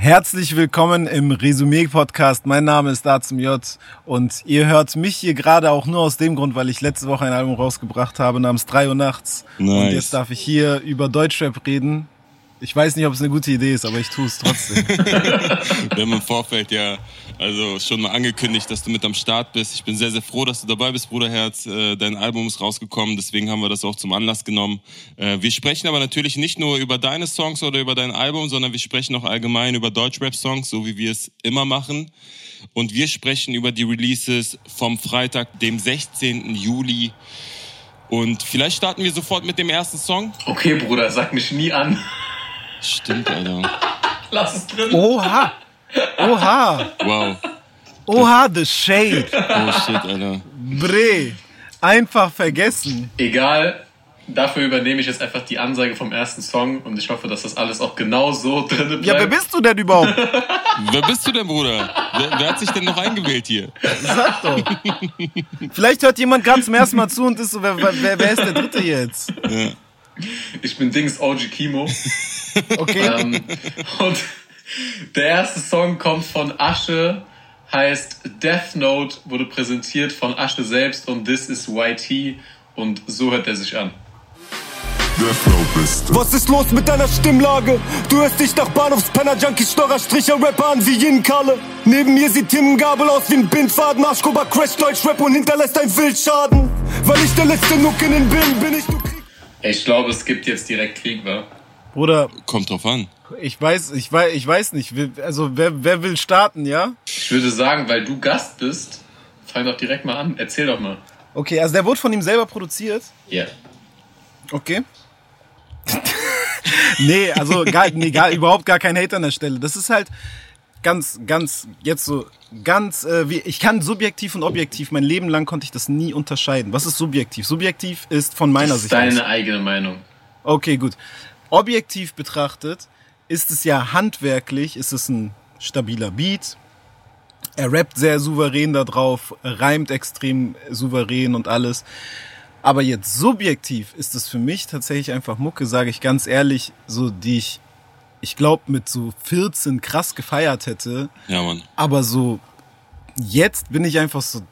Herzlich willkommen im Resümee-Podcast. Mein Name ist Dazim J. Und ihr hört mich hier gerade auch nur aus dem Grund, weil ich letzte Woche ein Album rausgebracht habe namens 3 Uhr nachts. Nice. Und jetzt darf ich hier über Deutschrap reden. Ich weiß nicht, ob es eine gute Idee ist, aber ich tue es trotzdem. Wir haben im Vorfeld ja also schon mal angekündigt, dass du mit am Start bist. Ich bin sehr, sehr froh, dass du dabei bist, Bruderherz. Äh, dein Album ist rausgekommen, deswegen haben wir das auch zum Anlass genommen. Äh, wir sprechen aber natürlich nicht nur über deine Songs oder über dein Album, sondern wir sprechen auch allgemein über Deutschrap-Songs, so wie wir es immer machen. Und wir sprechen über die Releases vom Freitag, dem 16. Juli. Und vielleicht starten wir sofort mit dem ersten Song. Okay, Bruder, sag mich nie an. Stimmt, Alter. Lass es drin. Oha! Oha! Wow. Oha, the shade. Oh shit, Alter. Bre. Einfach vergessen. Egal, dafür übernehme ich jetzt einfach die Ansage vom ersten Song und ich hoffe, dass das alles auch genau so drin bleibt. Ja, wer bist du denn überhaupt? wer bist du denn, Bruder? Wer, wer, hat sich denn noch eingewählt hier? Sag doch. Vielleicht hört jemand gerade zum ersten Mal zu und ist so, wer, wer, wer ist der Dritte jetzt? Ja. Ich bin Dings OG Kimo. Okay. Ähm, und der erste Song kommt von Asche, heißt Death Note, wurde präsentiert von Asche selbst und This is YT und so hört er sich an. Was ist los mit deiner Stimmlage? Du hörst dich nach Bahnhofspenner, Junkie, Storer, Stricher, Rapper an wie Yin Kalle. Neben mir sieht Tim Gabel aus wie ein Bindfaden, Arschkober, Crash, Deutschrap und hinterlässt ein Wildschaden. Weil ich der letzte Nuck in den bin, bin ich du Krieg. Ich glaube, es gibt jetzt direkt Krieg, wa? Bruder. Kommt drauf an. Ich weiß, ich weiß, ich weiß nicht. Also wer, wer will starten, ja? Ich würde sagen, weil du Gast bist, fang doch direkt mal an. Erzähl doch mal. Okay, also der wurde von ihm selber produziert. Ja. Yeah. Okay. nee, also gar, nee, gar, überhaupt gar kein Hate an der Stelle. Das ist halt ganz, ganz, jetzt so, ganz, äh, wie, ich kann subjektiv und objektiv, mein Leben lang konnte ich das nie unterscheiden. Was ist subjektiv? Subjektiv ist von meiner das Sicht. Ist deine aus. eigene Meinung. Okay, gut. Objektiv betrachtet ist es ja handwerklich, ist es ein stabiler Beat. Er rappt sehr souverän da drauf, reimt extrem souverän und alles. Aber jetzt subjektiv ist es für mich tatsächlich einfach Mucke, sage ich ganz ehrlich, so die ich, ich glaube, mit so 14 krass gefeiert hätte. Ja, Mann. Aber so jetzt bin ich einfach so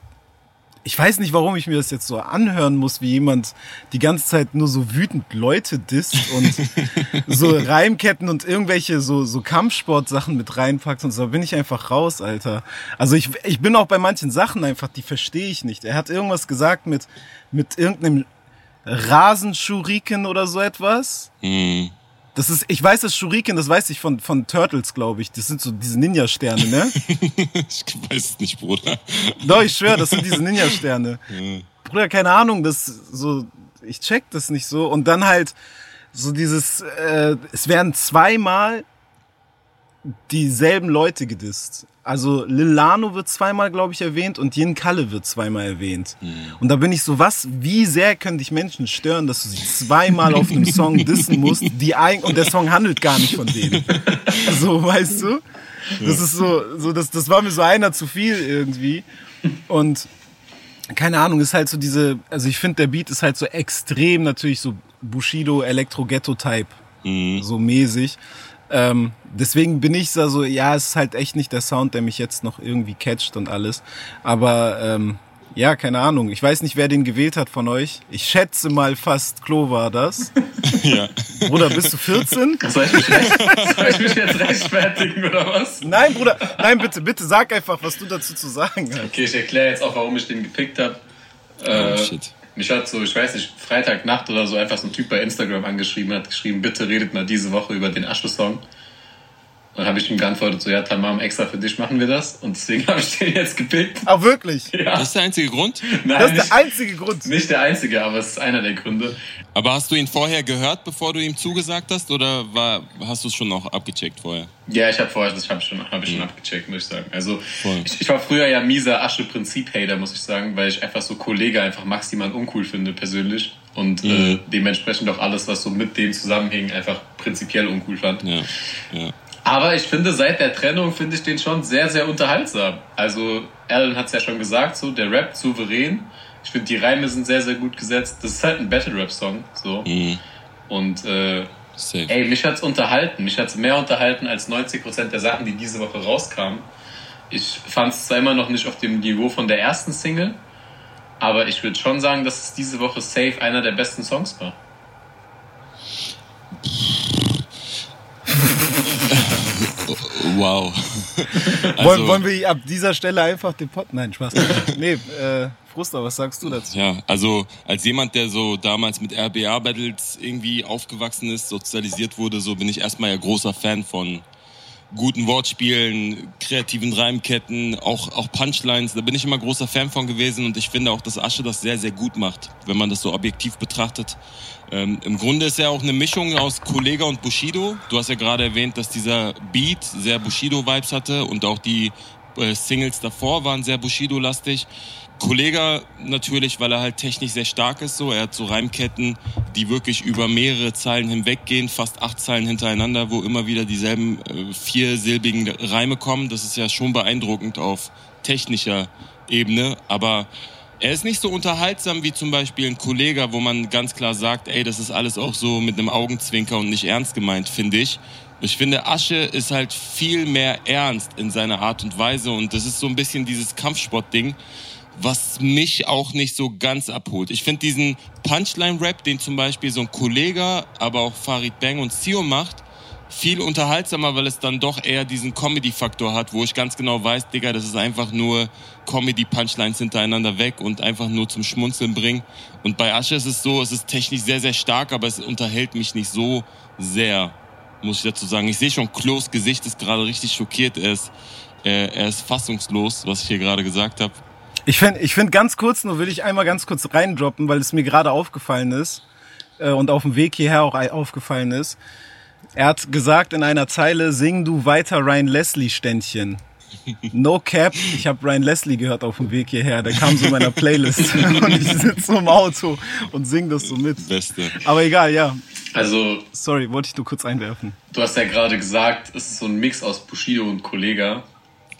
ich weiß nicht, warum ich mir das jetzt so anhören muss, wie jemand die ganze Zeit nur so wütend Leute disst und so Reimketten und irgendwelche so, so Kampfsportsachen mit reinpackt und so. Da bin ich einfach raus, Alter. Also ich, ich bin auch bei manchen Sachen einfach, die verstehe ich nicht. Er hat irgendwas gesagt mit, mit irgendeinem Rasenschuriken oder so etwas. Mhm. Das ist, ich weiß das Shuriken, das weiß ich von, von Turtles, glaube ich. Das sind so diese Ninja-Sterne, ne? ich weiß es nicht, Bruder. Doch, ich schwöre, das sind diese Ninja-Sterne. Ja. Bruder, keine Ahnung, das so, ich check das nicht so. Und dann halt so dieses, äh, es werden zweimal dieselben Leute gedisst. Also Lilano wird zweimal, glaube ich, erwähnt und Yin Kalle wird zweimal erwähnt. Mhm. Und da bin ich so, was, wie sehr können dich Menschen stören, dass du sie zweimal auf einem Song dissen musst, die ein und der Song handelt gar nicht von denen. So, weißt du? Das ist so, so das, das war mir so einer zu viel irgendwie. Und keine Ahnung, ist halt so diese, also ich finde, der Beat ist halt so extrem natürlich so Bushido Elektro-Ghetto-Type. Mhm. So mäßig. Ähm, deswegen bin ich da so, ja, es ist halt echt nicht der Sound, der mich jetzt noch irgendwie catcht und alles. Aber ähm, ja, keine Ahnung. Ich weiß nicht, wer den gewählt hat von euch. Ich schätze mal fast Klo war das. ja. Bruder, bist du 14? Soll ich, mich recht, soll ich mich jetzt rechtfertigen oder was? Nein, Bruder, nein, bitte, bitte sag einfach, was du dazu zu sagen hast. Okay, ich erkläre jetzt auch, warum ich den gepickt habe. Oh, äh, shit. Mich hat so, ich weiß nicht, Freitagnacht oder so einfach so ein Typ bei Instagram angeschrieben, hat geschrieben, bitte redet mal diese Woche über den Asche-Song. Und dann habe ich ihm geantwortet, so, ja, Tamam, extra für dich machen wir das. Und deswegen habe ich den jetzt gepickt. Ach, wirklich? Ja. Das ist der einzige Grund? Nein, Das ist nicht, der einzige Grund. nicht der einzige, aber es ist einer der Gründe. Aber hast du ihn vorher gehört, bevor du ihm zugesagt hast, oder war, hast du es schon noch abgecheckt vorher? Ja, ich habe vorher, das habe ich schon, hab ich schon abgecheckt, muss ich sagen. Also, ich, ich war früher ja mieser Asche-Prinzip-Hater, muss ich sagen, weil ich einfach so Kollege einfach maximal uncool finde, persönlich. Und Mhm. äh, dementsprechend auch alles, was so mit dem zusammenhing, einfach prinzipiell uncool fand. Ja, ja. Aber ich finde, seit der Trennung finde ich den schon sehr, sehr unterhaltsam. Also, Alan hat es ja schon gesagt, so, der Rap souverän. Ich finde, die Reime sind sehr, sehr gut gesetzt. Das ist halt ein Battle-Rap-Song, so. Mhm. Und äh, Safe. Ey, mich hat's unterhalten. Mich hat's mehr unterhalten als 90% der Sachen, die diese Woche rauskamen. Ich fand es zwar immer noch nicht auf dem Niveau von der ersten Single, aber ich würde schon sagen, dass es diese Woche safe einer der besten Songs war. Wow. Also, wollen, wollen wir ab dieser Stelle einfach den Pot. Nein, Spaß. nee, äh, Fruster, was sagst du dazu? Ja, also als jemand, der so damals mit RBA-Battles irgendwie aufgewachsen ist, sozialisiert wurde, so bin ich erstmal ja großer Fan von guten Wortspielen, kreativen Reimketten, auch, auch Punchlines. Da bin ich immer großer Fan von gewesen und ich finde auch, dass Asche das sehr, sehr gut macht, wenn man das so objektiv betrachtet. Ähm, Im Grunde ist er auch eine Mischung aus Kollega und Bushido. Du hast ja gerade erwähnt, dass dieser Beat sehr Bushido-Vibes hatte und auch die äh, Singles davor waren sehr Bushido-lastig. Kollega natürlich, weil er halt technisch sehr stark ist. So, er hat so Reimketten, die wirklich über mehrere Zeilen hinweggehen, fast acht Zeilen hintereinander, wo immer wieder dieselben äh, viersilbigen Reime kommen. Das ist ja schon beeindruckend auf technischer Ebene, aber er ist nicht so unterhaltsam wie zum Beispiel ein Kollege, wo man ganz klar sagt, ey, das ist alles auch so mit einem Augenzwinker und nicht ernst gemeint, finde ich. Ich finde, Asche ist halt viel mehr ernst in seiner Art und Weise und das ist so ein bisschen dieses Kampfsport-Ding was mich auch nicht so ganz abholt. Ich finde diesen Punchline-Rap, den zum Beispiel so ein Kollege, aber auch Farid Bang und Sio macht, viel unterhaltsamer, weil es dann doch eher diesen Comedy-Faktor hat, wo ich ganz genau weiß, Digga, das ist einfach nur Comedy-Punchlines hintereinander weg und einfach nur zum Schmunzeln bringen. Und bei Asche ist es so, es ist technisch sehr, sehr stark, aber es unterhält mich nicht so sehr, muss ich dazu sagen. Ich sehe schon, Klos Gesicht ist gerade richtig schockiert. Er ist, er, er ist fassungslos, was ich hier gerade gesagt habe. Ich finde ich find ganz kurz, nur will ich einmal ganz kurz reindroppen, weil es mir gerade aufgefallen ist äh, und auf dem Weg hierher auch aufgefallen ist. Er hat gesagt in einer Zeile, sing du weiter Ryan Leslie Ständchen. No cap, ich habe Ryan Leslie gehört auf dem Weg hierher. Der kam so in meiner Playlist und ich sitze so im Auto und sing das so mit. Beste. Aber egal, ja. Also. Sorry, wollte ich nur kurz einwerfen. Du hast ja gerade gesagt, es ist so ein Mix aus Bushido und Kollega.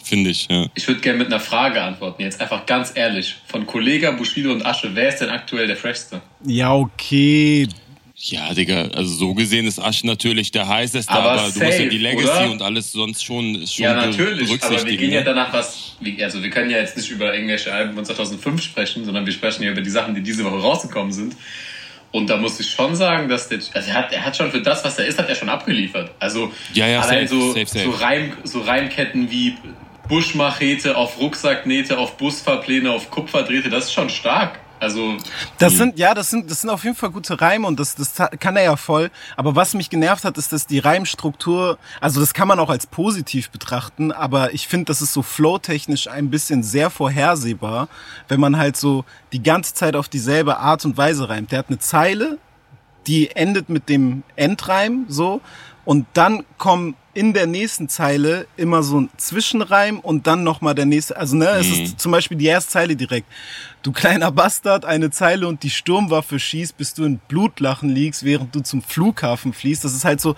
Finde ich, ja. Ich würde gerne mit einer Frage antworten, jetzt einfach ganz ehrlich. Von Kollega, Bushido und Asche, wer ist denn aktuell der Freshste? Ja, okay. Ja, Digga, also so gesehen ist Asche natürlich der heißeste, aber, aber safe, du musst ja die Legacy oder? und alles sonst schon, schon Ja, natürlich, aber wir gehen ja ne? danach was, also wir können ja jetzt nicht über irgendwelche Alben von 2005 sprechen, sondern wir sprechen ja über die Sachen, die diese Woche rausgekommen sind. Und da muss ich schon sagen, dass der, also er hat, er hat schon für das, was er ist, hat er schon abgeliefert. Also ja, ja, allein safe, so, safe, safe. so, Reim, so Reimketten wie Buschmachete auf Rucksacknähte, auf Busfahrpläne, auf Kupferdrähte, das ist schon stark. Also das sind ja, das sind das sind auf jeden Fall gute Reime und das das kann er ja voll. Aber was mich genervt hat, ist, dass die Reimstruktur, also das kann man auch als positiv betrachten, aber ich finde, das ist so flowtechnisch ein bisschen sehr vorhersehbar, wenn man halt so die ganze Zeit auf dieselbe Art und Weise reimt. Der hat eine Zeile, die endet mit dem Endreim so und dann kommen in der nächsten Zeile immer so ein Zwischenreim und dann nochmal der nächste. Also, ne, mhm. es ist mhm. zum Beispiel die erste Zeile direkt. Du kleiner Bastard, eine Zeile und die Sturmwaffe schießt, bis du in Blutlachen liegst, während du zum Flughafen fließt. Das ist halt so,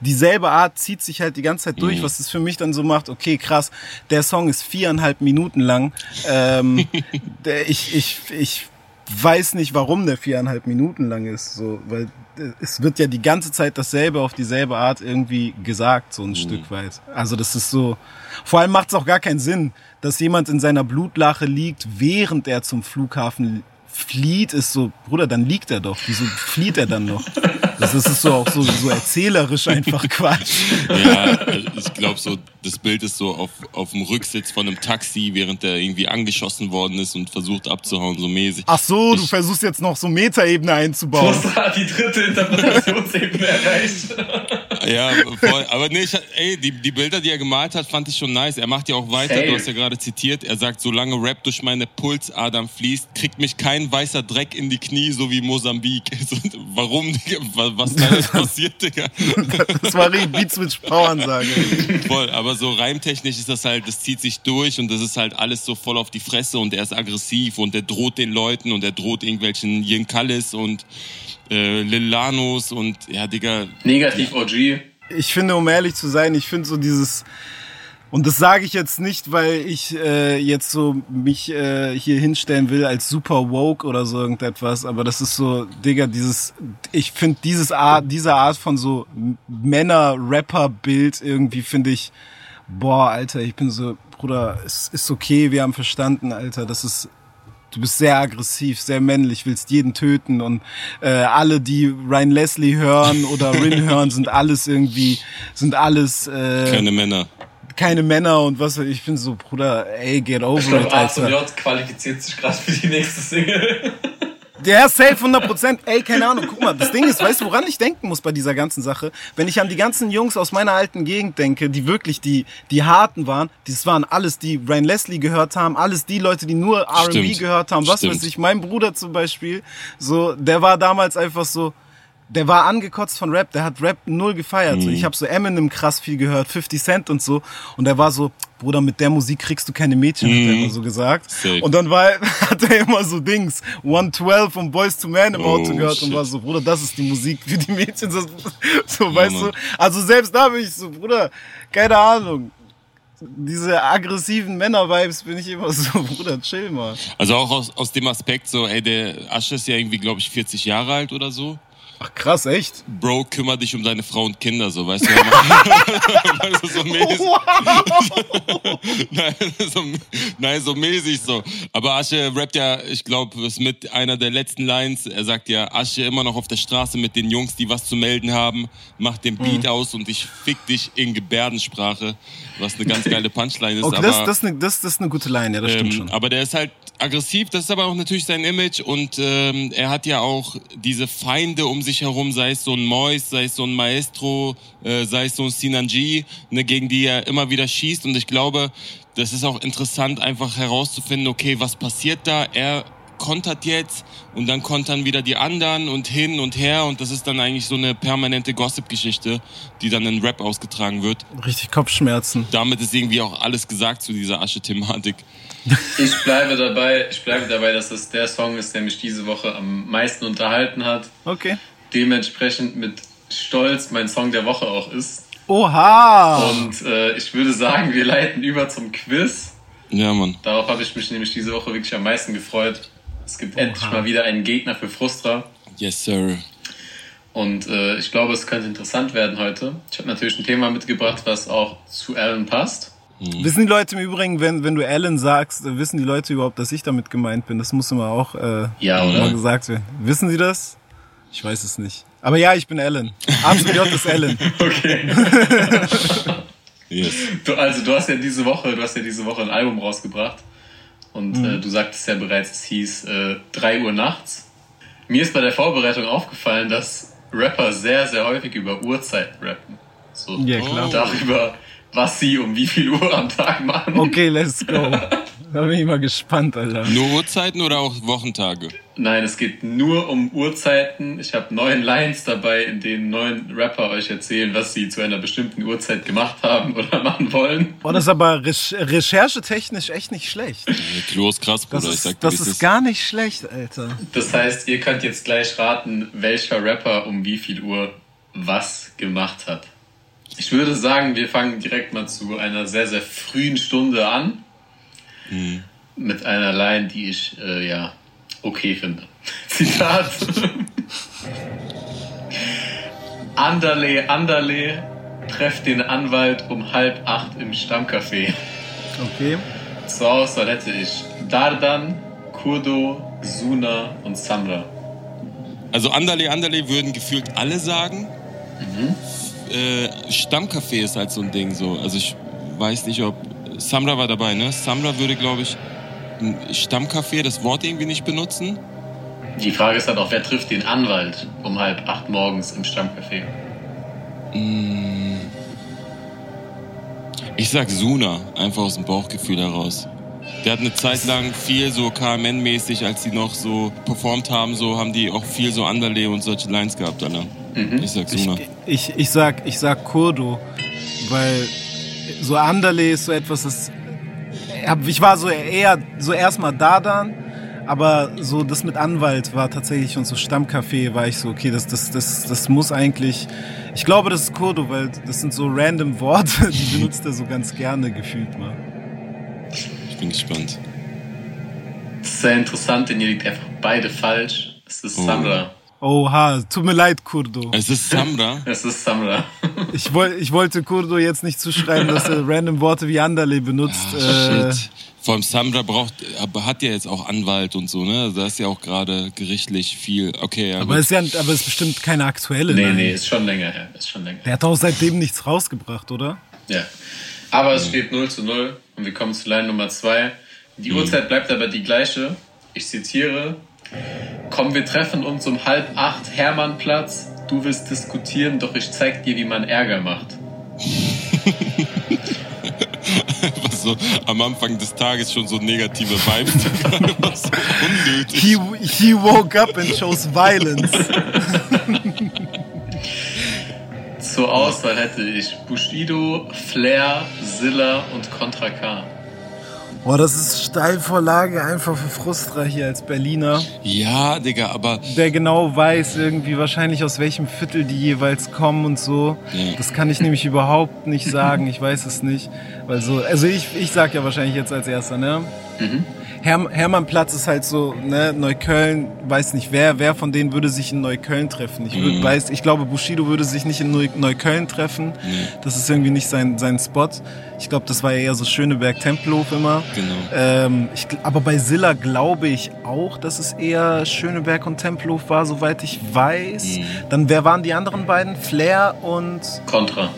dieselbe Art zieht sich halt die ganze Zeit durch, mhm. was es für mich dann so macht, okay, krass, der Song ist viereinhalb Minuten lang. Ähm, der, ich, ich, ich weiß nicht, warum der viereinhalb Minuten lang ist, so, weil es wird ja die ganze Zeit dasselbe auf dieselbe Art irgendwie gesagt, so ein mhm. Stück weit. Also das ist so, vor allem macht es auch gar keinen Sinn, dass jemand in seiner Blutlache liegt, während er zum Flughafen flieht, ist so, Bruder, dann liegt er doch. Wieso flieht er dann noch? Das ist so auch so, so erzählerisch einfach Quatsch. Ja, ich glaube so, das Bild ist so auf, auf dem Rücksitz von einem Taxi, während der irgendwie angeschossen worden ist und versucht abzuhauen, so mäßig. Ach so, ich, du versuchst jetzt noch so Metaebene einzubauen. Du hast die dritte Interpretationsebene erreicht. Ja, voll. Aber nee, ich, ey, die, die Bilder, die er gemalt hat, fand ich schon nice. Er macht ja auch weiter, Safe. du hast ja gerade zitiert, er sagt, solange Rap durch meine Pulsadern fließt, kriegt mich kein weißer Dreck in die Knie, so wie Mosambik. Warum, Was da ist passiert, Digga? Das war die Beats mit Power-Ansage. Voll, aber so reimtechnisch ist das halt, das zieht sich durch und das ist halt alles so voll auf die Fresse und er ist aggressiv und er droht den Leuten und er droht irgendwelchen Jinkalis und äh, Lillanos und ja, Digga. Negativ OG. Ich finde, um ehrlich zu sein, ich finde so dieses Und das sage ich jetzt nicht, weil ich äh, jetzt so mich äh, hier hinstellen will als super woke oder so irgendetwas, aber das ist so, Digga, dieses, ich finde dieses Art, diese Art von so Männer-Rapper-Bild irgendwie finde ich, boah, Alter, ich bin so, Bruder, es ist okay, wir haben verstanden, Alter, das ist du bist sehr aggressiv, sehr männlich, willst jeden töten und äh, alle, die Ryan Leslie hören oder Rin hören, sind alles irgendwie, sind alles äh, Keine Männer. keine Männer und was. Ich bin so, Bruder, ey, get over Ich it, glaube, Alter. J qualifiziert sich gerade für die nächste Single. Der safe 100%. Ey, keine Ahnung. Guck mal, das Ding ist, weißt du, woran ich denken muss bei dieser ganzen Sache? Wenn ich an die ganzen Jungs aus meiner alten Gegend denke, die wirklich die, die Harten waren, das waren alles, die Ryan Leslie gehört haben, alles die Leute, die nur R&B gehört haben. Was Stimmt. weiß ich, mein Bruder zum Beispiel, so, der war damals einfach so, der war angekotzt von Rap, der hat Rap null gefeiert. So, Mhm. ich habe so Eminem krass viel gehört, 50 Cent und so. Und der war so, Bruder, mit der Musik kriegst du keine Mädchen, hat er immer so gesagt. Mhm. Safe. Und dann war, hat er immer so Dings, 112 von Boys to Man im Oh, Auto gehört und shit. war so, Bruder, das ist die Musik für die Mädchen. Das, so, weißt du? Mann. Also selbst da bin ich so, Bruder, keine Ahnung. Diese aggressiven Männer-Vibes bin ich immer so, Bruder, chill mal. Also auch aus, aus dem Aspekt so, ey, der Asche ist ja irgendwie, glaube ich, 40 Jahre alt oder so. Ach krass, echt? Bro, kümmere dich um deine Frau und Kinder, so, weißt du? weißt du so mäßig. nein, so, nein, so mäßig so. Aber Asche rappt ja, ich glaube, ist mit einer der letzten Lines. Er sagt ja, Asche immer noch auf der Straße mit den Jungs, die was zu melden haben. Mach den Beat Mhm. aus und ich fick dich in Gebärdensprache. Was eine ganz geile Punchline ist. Okay, aber, das, das, ist eine, das, das ist eine gute Line, ja, das stimmt ähm, schon. Aber der ist halt aggressiv, das ist aber auch natürlich sein Image und ähm, er hat ja auch diese Feinde um sich herum, sei es so ein Mois, sei es so ein Maestro, äh, sei es so ein Sinanji, ne, gegen die er immer wieder schießt und ich glaube, das ist auch interessant einfach herauszufinden, okay, was passiert da? Er kontert jetzt und dann kontern wieder die anderen und hin und her und das ist dann eigentlich so eine permanente Gossip-Geschichte, die dann in Rap ausgetragen wird. Richtig Kopfschmerzen. Damit ist irgendwie auch alles gesagt zu dieser Asche-Thematik. Ich bleibe dabei, ich bleibe dabei, dass es der Song ist, der mich diese Woche am meisten unterhalten hat. Okay. Dementsprechend mit Stolz mein Song der Woche auch ist. Oha! Und äh, ich würde sagen, wir leiten über zum Quiz. Ja, Mann. Darauf habe ich mich nämlich diese Woche wirklich am meisten gefreut. Es gibt endlich mal wieder einen Gegner für Frustra. Yes, sir. Und äh, ich glaube, es könnte interessant werden heute. Ich habe natürlich ein Thema mitgebracht, was auch zu Alan passt. Wissen die Leute im Übrigen, wenn, wenn du Alan sagst, wissen die Leute überhaupt, dass ich damit gemeint bin? Das muss immer auch äh, Ja, mal oder? gesagt werden. Wissen sie das? Ich weiß es nicht. Aber ja, ich bin Alan. Absolut J ist Alan. Okay. Yes. Du, also du hast ja diese Woche, du hast ja diese Woche ein Album rausgebracht. Und äh, du sagtest ja bereits, es hieß äh, 3 Uhr nachts. Mir ist bei der Vorbereitung aufgefallen, dass Rapper sehr, sehr häufig über Uhrzeiten rappen. So Ja, klar. darüber, was sie um wie viel Uhr am Tag machen. Okay, let's go. Da bin ich mal gespannt, Alter. Nur Uhrzeiten oder auch Wochentage? Nein, es geht nur um Uhrzeiten. Ich habe neun Lines dabei, in denen neun Rapper euch erzählen, was sie zu einer bestimmten Uhrzeit gemacht haben oder machen wollen. Oh, das ist aber rech recherchetechnisch echt nicht schlecht. Klo ist krass, Bruder. Das ich sag ist, dir, das ist gar nicht schlecht, Alter. Das heißt, ihr könnt jetzt gleich raten, welcher Rapper um wie viel Uhr was gemacht hat. Ich würde sagen, wir fangen direkt mal zu einer sehr, sehr frühen Stunde an. Mit einer Line, die ich, äh, ja, okay finde. Zitat. Anderle, Anderle, treff den Anwalt um halb acht im Stammcafé. Okay. Zur Auswahl hätte ich Dardan, Kurdo, Suna und Samra. Also Anderle, Anderle würden gefühlt alle sagen. Äh, Stammcafé ist halt so ein Ding so. Also ich weiß nicht, ob Samra war dabei, ne? Samra würde, glaube ich, Stammcafé das Wort irgendwie nicht benutzen. Die Frage ist halt auch, wer trifft den Anwalt um halb acht morgens im Stammcafé? Ich sag Suna, einfach aus dem Bauchgefühl heraus. Der hat eine Zeit lang viel so KMN-mäßig, als die noch so performt haben, so haben die auch viel so Anderle und solche Lines gehabt, Alter. Ich sag Ich, Suna. ich, ich, sag, ich sag Kurdo, weil so Anderle ist so etwas, das. Ich war so eher so erstmal Dadan, Aber so das mit Anwalt war tatsächlich schon so Stammcafé, war ich so, okay, das, das, das, das muss eigentlich. Ich glaube, das ist Kurdo, weil das sind so random Worte, die benutzt er so ganz gerne gefühlt mal. Ich bin gespannt. Das ist sehr interessant, denn ihr liegt einfach beide falsch. Es ist Oh. Oha, tut mir leid, Kurdo. Es ist Samra. Es ist Samra. Ich, woll, ich wollte Kurdo jetzt nicht zuschreiben, dass er random Worte wie Andale benutzt. äh, Shit. Vor allem Samra braucht, aber hat ja jetzt auch Anwalt und so, ne? Da ist ja auch gerade gerichtlich viel. Okay, ja. aber ist ja, aber ist bestimmt keine aktuelle. Nee, nein. nee, ist schon länger her. Ist schon länger her. Der hat auch seitdem nichts rausgebracht, oder? Ja. Aber es steht 0 zu 0 und wir kommen zu Line Nummer 2. Die Uhrzeit bleibt aber die gleiche. Ich zitiere. Komm, wir treffen uns um halb acht Hermannplatz. Du willst diskutieren, doch ich zeig dir, wie man Ärger macht. was so am Anfang des Tages schon so negative Vibes. unnötig. He, he woke up and chose violence. Zur Auswahl hätte ich Bushido, Flair, Zilla und Contra K. Boah, das ist Steilvorlage einfach für Frustra hier als Berliner, Ja, Digga, aber der genau weiß irgendwie wahrscheinlich aus welchem Viertel die jeweils kommen und so. Ja. Das kann ich nämlich überhaupt nicht sagen, ich weiß es nicht. Weil so, also ich, ich sag ja wahrscheinlich jetzt als erster, ne? Herm, Hermannplatz ist halt so, ne, Neukölln, weiß nicht, wer, wer von denen würde sich in Neukölln treffen. Ich würd, weiß, ich glaube, Bushido würde sich nicht in Neu Neukölln treffen. Das ist irgendwie nicht sein, sein Spot. Ich glaube, das war eher so Schöneberg-Tempelhof immer. Genau. Ähm, ich, aber bei Silla glaube ich auch, dass es eher Schöneberg und Tempelhof war, soweit ich weiß. Dann wer waren die anderen beiden? Flair und Contra.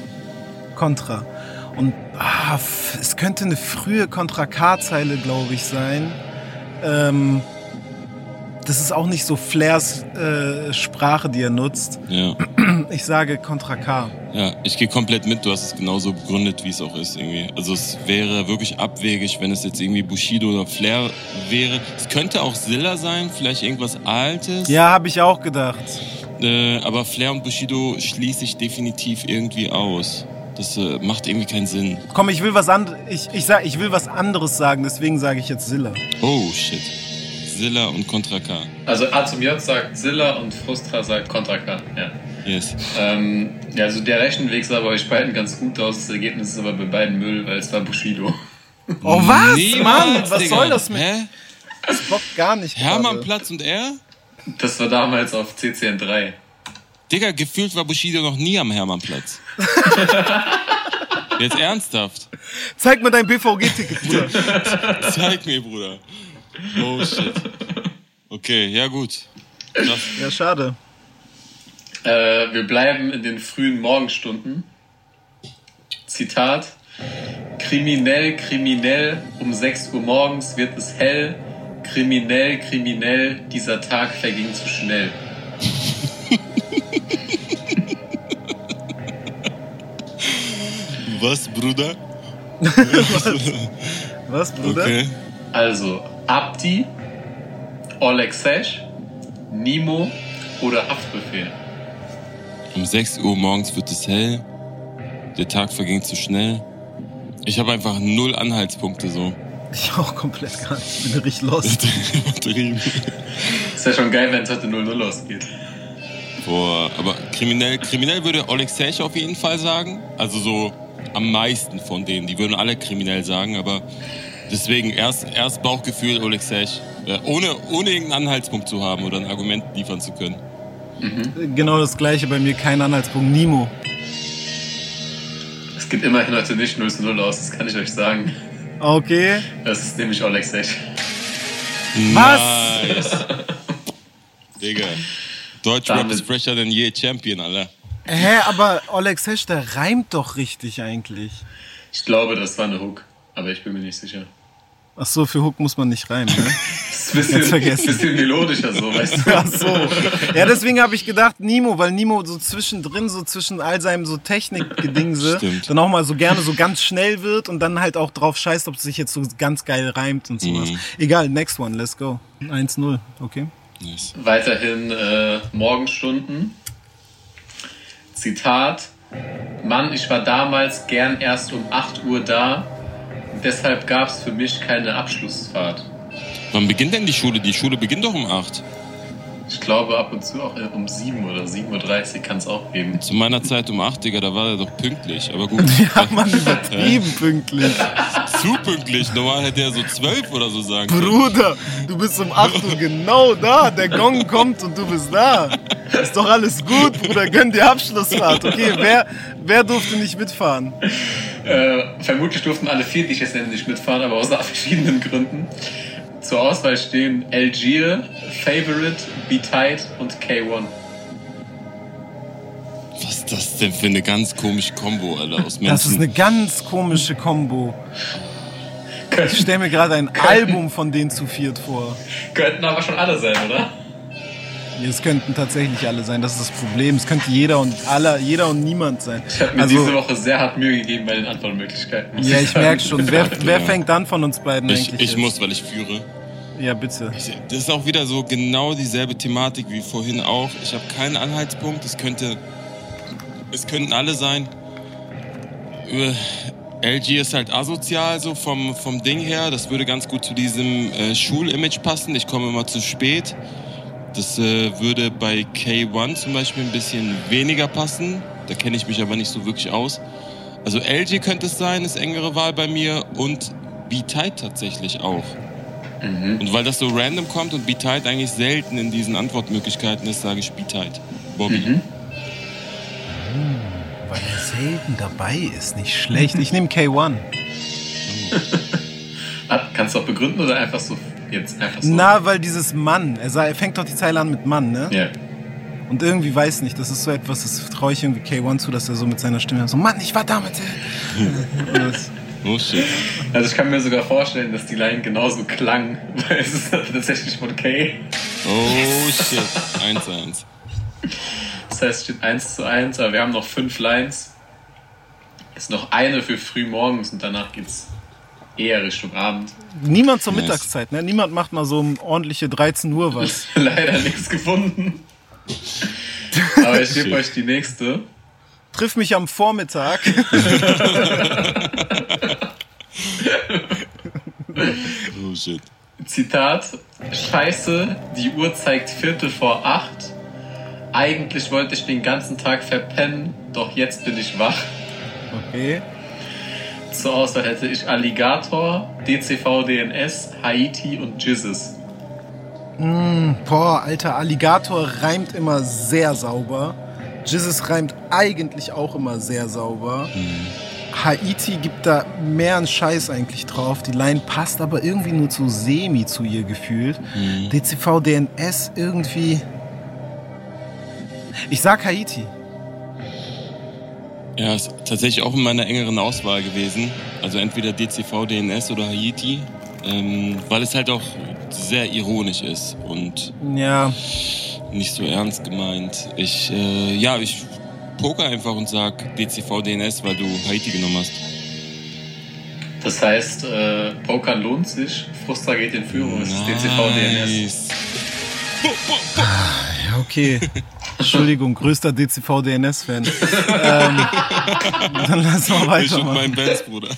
Contra. Und ah, es könnte eine frühe Contra K-Zeile, glaube ich, sein. Ähm, das ist auch nicht so Flairs äh, Sprache, die er nutzt. ja. Ich sage Contra K. Ja, ich gehe komplett mit. Du hast es genauso begründet, wie es auch ist irgendwie. Also es wäre wirklich abwegig, wenn es jetzt irgendwie Bushido oder Flair wäre. Es könnte auch Silla sein, vielleicht irgendwas Altes. Ja, habe ich auch gedacht. Äh, aber Flair und Bushido schließe ich definitiv irgendwie aus. Das äh, macht irgendwie keinen Sinn. Komm, ich will was anderes. Ich, ich, sag, ich will was anderes sagen, deswegen sage ich jetzt Silla. Oh shit. Silla und Contra K. Also A zum J sagt Zilla und Frustra sagt Contra K. Ja. Yes. Ähm, ja, also der Rechenweg sah bei euch beiden ganz gut aus. Das Ergebnis ist aber bei beiden Müll, weil es war Bushido. Oh was, Niemals, Mann? Was Digga. soll das mit? Hä? Das bockt gar nicht. gerade. Hermannplatz und er? Das war damals auf CCN 3. Digga, gefühlt war Bushido noch nie am Hermannplatz. Jetzt ernsthaft. Zeig mir dein BVG-Ticket, Bruder. Zeig mir, Bruder. Oh shit. Okay, ja gut. Krass. Ja, schade. Äh, wir bleiben in den frühen Morgenstunden. Zitat. Kriminell, kriminell, um 6 Uhr morgens wird es hell. Kriminell, kriminell, dieser Tag verging zu schnell. Was, Bruder? Was, Bruder? Okay. Also, Abdi, Oleg Sesh, Nimo oder Haftbefehl. Um 6 Uhr morgens wird es hell. Der Tag verging zu schnell. Ich habe einfach null Anhaltspunkte so. Ich auch komplett gar nicht. Ich bin richtig lost. Ist ja schon geil, wenn es heute 0-0 ausgeht. Boah, aber kriminell, kriminell würde Oleg Sech auf jeden Fall sagen. Also so am meisten von denen. Die würden alle kriminell sagen, aber deswegen erst, erst Bauchgefühl Oleg Sech. Äh, ohne, ohne irgendeinen Anhaltspunkt zu haben oder ein Argument liefern zu können. Genau das gleiche bei mir, kein Anhaltspunkt. Nimo. Es geht immerhin heute nicht 0-0 aus, das kann ich euch sagen. Okay. Das ist nämlich Oleg Sesh. Was? Nice. Digga. Deutschrap ist fresher than je Champion, Alter. Hä, aber Oleg Sesh, der reimt doch richtig eigentlich. Ich glaube, das war eine Hook, aber ich bin mir nicht sicher. Ach so, für Hook muss man nicht reimen, ne? Das ist ein bisschen, Jetzt vergessen. bisschen melodischer so, weißt du? Ach so. Ja, deswegen habe ich gedacht Nimo, weil Nimo so zwischendrin, so zwischen all seinem so Technikgedingse, dann auch mal so gerne so ganz schnell wird und dann halt auch drauf scheißt, ob es sich jetzt so ganz geil reimt und sowas. Mhm. Egal, next one, let's go. 1-0, okay. Nice. Weiterhin äh, Morgenstunden. Zitat. Mann, ich war damals gern erst um 8 Uhr da. Deshalb gab es für mich keine Abschlussfahrt. Wann beginnt denn die Schule? Die Schule beginnt doch um 8. Ich glaube ab und zu auch um 7 oder 7.30 Uhr kann es auch geben. Zu meiner Zeit um 8, Digga, da war er doch pünktlich. Aber gut. Ja, man übertrieben pünktlich. Zu pünktlich. Normal hätte er so 12 oder so sagen können. Bruder, du bist um 8 Uhr genau da. Der Gong kommt und du bist da. Ist doch alles gut, Bruder. Gönn dir Abschlussfahrt. Okay, wer, wer durfte nicht mitfahren? Äh, vermutlich durften alle vier, die ich jetzt nenne, nicht mitfahren, aber aus verschiedenen Gründen. Zur Auswahl stehen Algier, Favorite, Be Tight und K1. Was ist das denn für eine ganz komische Kombo, Alter, aus Menschen? Das ist eine ganz komische Kombo. Ich stelle mir gerade ein Album von denen zu viert vor. Könnten aber schon alle sein, oder? Ja, Es könnten tatsächlich alle sein, das ist das Problem. Es könnte jeder und aller, jeder und niemand sein. Ich habe mir Also- diese Woche sehr hart Mühe gegeben bei den Antwortmöglichkeiten. Ja, ich merke schon. Wer, wer fängt an von uns beiden ich, eigentlich? ich jetzt? muss, weil ich führe. Ja, bitte. Das ist auch wieder so genau dieselbe Thematik wie vorhin auch. Ich habe keinen Anhaltspunkt. Es könnte, es könnten alle sein. Äh, LG ist halt asozial so vom, vom Ding her. Das würde ganz gut zu diesem äh, Schulimage passen. Ich komme immer zu spät. Das äh, würde bei K1 zum Beispiel ein bisschen weniger passen. Da kenne ich mich aber nicht so wirklich aus. Also LG könnte es sein, ist engere Wahl bei mir und B-Tight tatsächlich auch. Und weil das so random kommt und B-Tight eigentlich selten in diesen Antwortmöglichkeiten ist, sage ich B-Tight. Bobby. Weil er selten dabei ist. Nicht schlecht. Ich nehme K1. Ah, Kannst du auch begründen oder einfach so jetzt einfach so? Na, weil dieses Mann, er, er fängt doch die Zeile an mit Mann, ne? Ja. Und irgendwie weiß nicht, das ist so etwas, das traue ich irgendwie K1 zu, dass er so mit seiner Stimme so, Mann, ich war damals. Oh shit. Also ich kann mir sogar vorstellen, dass die Line genauso klang, weil es ist tatsächlich von K. Oh shit. 1-1. Das heißt, es steht 1 zu 1, aber wir haben noch fünf Lines. Ist noch eine für früh morgens und danach geht's eher Richtung Abend. Niemand zur Nice. Mittagszeit, ne? Niemand macht mal so um ordentliche 13 Uhr was. Leider nichts gefunden. Aber ich gebe euch die nächste. Triff mich am Vormittag. Oh shit. Zitat: Scheiße, die Uhr zeigt Viertel vor acht. Eigentlich wollte ich den ganzen Tag verpennen, doch jetzt bin ich wach. Okay. Zur Auswahl hätte ich Alligator, DCV DNS, Haiti und Jizzes. Boah, alter, Alligator reimt immer sehr sauber. Jizzes reimt eigentlich auch immer sehr sauber. Haiti gibt da mehr einen Scheiß eigentlich drauf. Die Line passt aber irgendwie nur zu semi zu ihr gefühlt. DCV DNS irgendwie. Ich sag Haiti. Ja, ist tatsächlich auch in meiner engeren Auswahl gewesen. Also entweder DCV, DNS oder Haiti. Ähm, weil es halt auch sehr ironisch ist und Ja, nicht so ernst gemeint. Ich, äh, ja, ich poker einfach und sag DCV, DNS, weil du Haiti genommen hast. Das heißt, äh, Pokern lohnt sich, Frustra geht in Führung, es ist DCV DNS. Nice. ja, okay. Entschuldigung, größter DCV DNS-Fan. ähm, dann lass mal Ich und mein Benz, Bruder.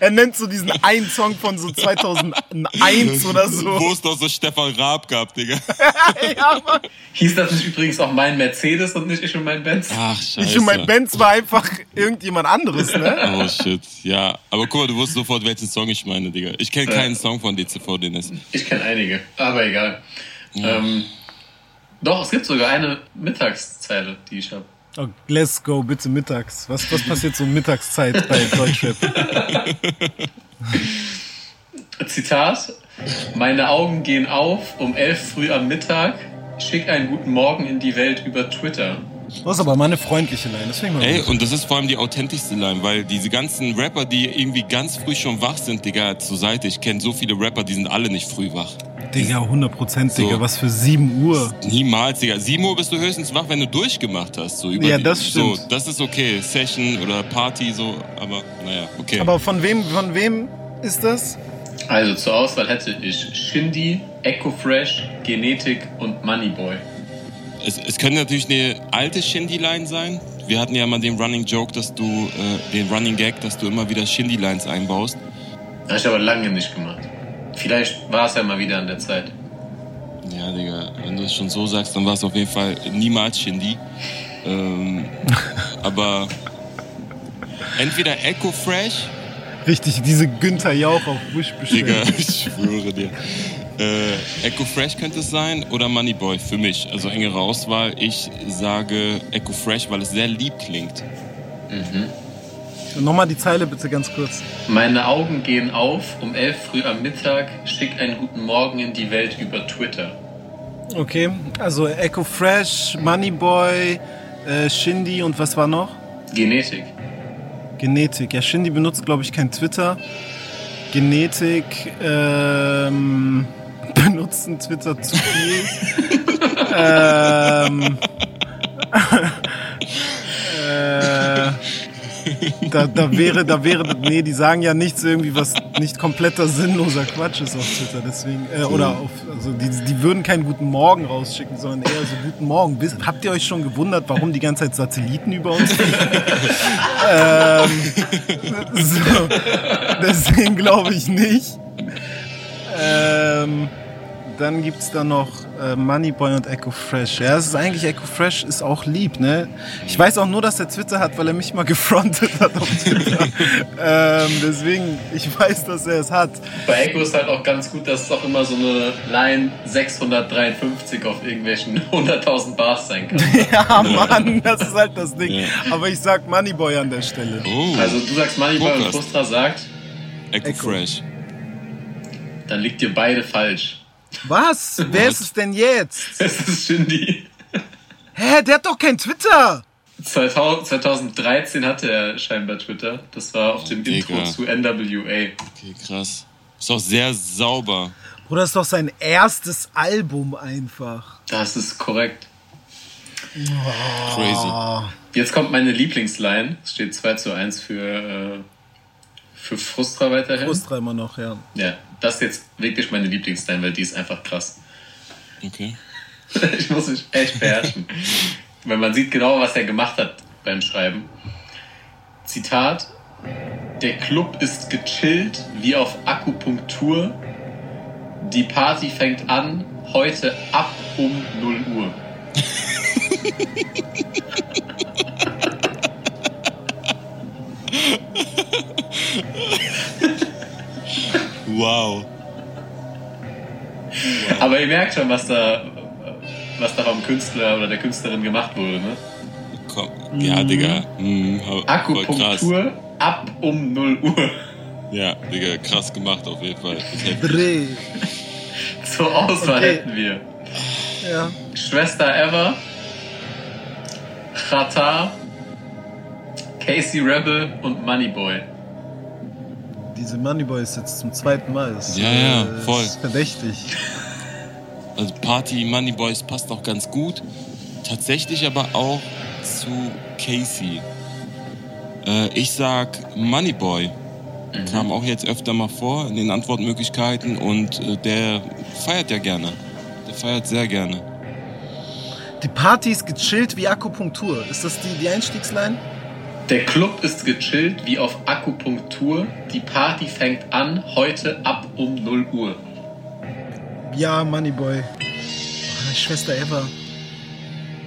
Er nennt so diesen einen Song von so 2001 oder so. Wo es doch so Stefan Raab gab, Digga. ja, Mann. Hieß das nicht übrigens auch mein Mercedes und nicht ich und mein Benz? Ach, scheiße. Ich und mein Benz war einfach irgendjemand anderes, ne? Oh shit, ja. Aber guck mal, du wusstest sofort, welchen Song ich meine, Digga. Ich kenne keinen Song von DCV DNS. Ich kenne einige, aber egal. Ähm, doch, es gibt sogar eine Mittagszeile, die ich habe. Oh, let's go, bitte mittags. Was, was passiert so Mittagszeit bei Deutschrap? Zitat: Meine Augen gehen auf um 11 früh am Mittag. Schick einen guten Morgen in die Welt über Twitter. Das ist aber mal eine freundliche Line. Ich mal Ey, gut. und das ist vor allem die authentischste Line, weil diese ganzen Rapper, die irgendwie ganz früh schon wach sind, Digga, zur Seite. Ich kenne so viele Rapper, die sind alle nicht früh wach. Digga, 100 Prozent, Digga. So. Was für 7 Uhr. Niemals, Digga. 7 Uhr bist du höchstens wach, wenn du durchgemacht hast. So über Ja, die- das stimmt. So, das ist okay. Session oder Party, so, aber naja, okay. Aber von wem, von wem ist das? Also zur Auswahl hätte ich Shindy, Echo Fresh, Genetik und Moneyboy. es, es könnte natürlich eine alte Shindy-Line sein. Wir hatten ja mal den Running Joke, dass du, äh, den Running Gag, dass du immer wieder Shindy-Lines einbaust. Habe ich aber lange nicht gemacht. Vielleicht war es ja mal wieder an der Zeit. Ja, Digga, wenn du es schon so sagst, dann war es auf jeden Fall niemals Shindy. Ähm, aber entweder Echo Fresh, Richtig, diese Günther Jauch auf Wish Digga, bestellen. ich schwöre dir. Äh, Echo Fresh könnte es sein oder Moneyboy für mich. Also engere Auswahl. Ich sage Echo Fresh, weil es sehr lieb klingt. Nochmal die Zeile bitte ganz kurz. Meine Augen gehen auf, um elf früh am Mittag, schick einen guten Morgen in die Welt über Twitter. Okay, also Echo Fresh, Moneyboy, äh, Shindy und was war noch? Genetik. Genetik. Ja, Shindy benutzt, glaube ich, kein Twitter. Genetik ähm, benutzen Twitter zu viel. ähm, äh, da, da wäre, da wäre, nee, die sagen ja nichts irgendwie, was nicht kompletter sinnloser Quatsch ist auf Twitter. Deswegen, äh, oder auf, also die, die würden keinen guten Morgen rausschicken, sondern eher so guten Morgen. Habt ihr euch schon gewundert, warum die ganze Zeit Satelliten über uns fliegen? ähm, so, deswegen glaube ich nicht. Ähm, dann gibt's da noch äh, Moneyboy und Echo Fresh. Ja, es ist eigentlich Echo Fresh ist auch lieb, ne? Ich weiß auch nur, dass er Twitter hat, weil er mich mal gefrontet hat auf Twitter. ähm, deswegen, ich weiß, dass er es hat. Bei Echo ist halt auch ganz gut, dass es auch immer so eine Line 653 auf irgendwelchen 100.000 Bars sein kann. Ja, Mann, das ist halt das Ding. Aber ich sag Moneyboy an der Stelle. Oh, Also du sagst Moneyboy und. Frustra sagt, Echo, Echo. Fresh. dann liegt ihr beide falsch. Was? Wer ist es denn jetzt? Es ist Shindy. Hä, der hat doch kein Twitter. 2000, 2013 hatte er scheinbar Twitter. Das war auf dem Digga. Intro zu NWA. Okay, krass. Ist auch sehr sauber. Bruder, das ist doch sein erstes Album einfach. Das ist korrekt. Crazy. Jetzt kommt meine Lieblingsline. Es steht 2 zu 1 für, äh, für Frustra weiterhin. Frustra immer noch, ja. Ja, das ist jetzt wirklich meine Lieblingsline, weil die ist einfach krass. Okay. ich muss mich echt beherrschen. Weil man sieht genau, was er gemacht hat beim Schreiben. Zitat. Der Club ist gechillt wie auf Akupunktur. Die Party fängt an heute ab um 0 Uhr. Wow. Aber ihr merkt schon, was da, was da vom Künstler oder der Künstlerin gemacht wurde. Ne? Komm. Ja, Digga. Mhm, voll krass. Akupunktur ab um 0 Uhr. Ja, Digga, krass gemacht auf jeden Fall. Dreh. Zur Auswahl Okay. hätten wir Ja. Schwester Ever, Chata, Casey Rebel und Moneyboy. Diese Moneyboy ist jetzt zum zweiten Mal. Das, Ja, ja, äh, voll. Ist verdächtig. Also Party Money Boys passt auch ganz gut. Tatsächlich aber auch zu Casey. Äh, ich sag Money Boy. Kam auch jetzt öfter mal vor in den Antwortmöglichkeiten und äh, der feiert ja gerne. Der feiert sehr gerne. Die Party ist gechillt wie Akupunktur. Ist das die, die Einstiegsline? Der Club ist gechillt wie auf Akupunktur. Die Party fängt an heute ab um 0 Uhr. Ja, Moneyboy. Oh, Schwester Eva.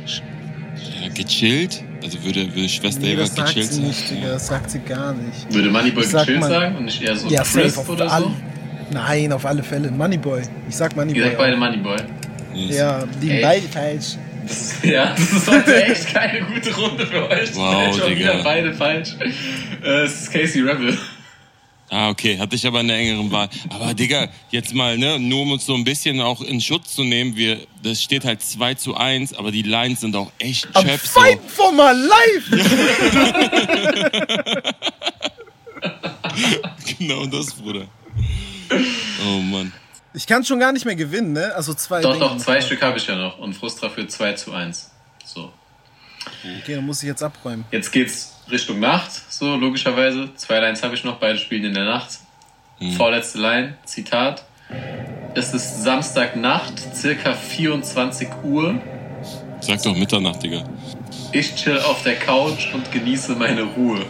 Ja, gechillt. Also würde, würde Schwester Nee, Eva das sagt gechillt sie sein. nicht, Digga. Das sagt sie gar nicht. Würde Moneyboy Ich sag gechillt sagen und nicht eher so Ja, crisp safe auf oder alle. so? Nein, auf alle Fälle. Moneyboy. Ich sag Ihr Moneyboy. sagt beide. Moneyboy. Yes. Ja, die Ey. beide falsch. Ja, das ist heute echt keine gute Runde für euch. Wow, Schon Digga. wieder beide falsch. Äh, Es ist Casey Rebel. Ah, okay, hatte ich aber eine engeren Wahl. Aber Digga, jetzt mal, ne, nur um uns so ein bisschen auch in Schutz zu nehmen, wir, das steht halt 2 zu 1, aber die Lines sind auch echt chöp so. Fight for my life! Genau das, Bruder. Oh Mann. Ich kann schon gar nicht mehr gewinnen, ne? Also zwei Doch, Dinge doch, zwei. Stück habe ich ja noch. Und Frustra für 2 zu 1. So. Okay, dann muss ich jetzt abräumen. Jetzt geht's Richtung Nacht, so logischerweise. Zwei Lines habe ich noch, beide spielen in der Nacht. Vorletzte Line, Zitat. Es ist Samstagnacht, circa 24 Uhr. Sag doch Mitternacht, Digga. Ich chill auf der Couch und genieße meine Ruhe.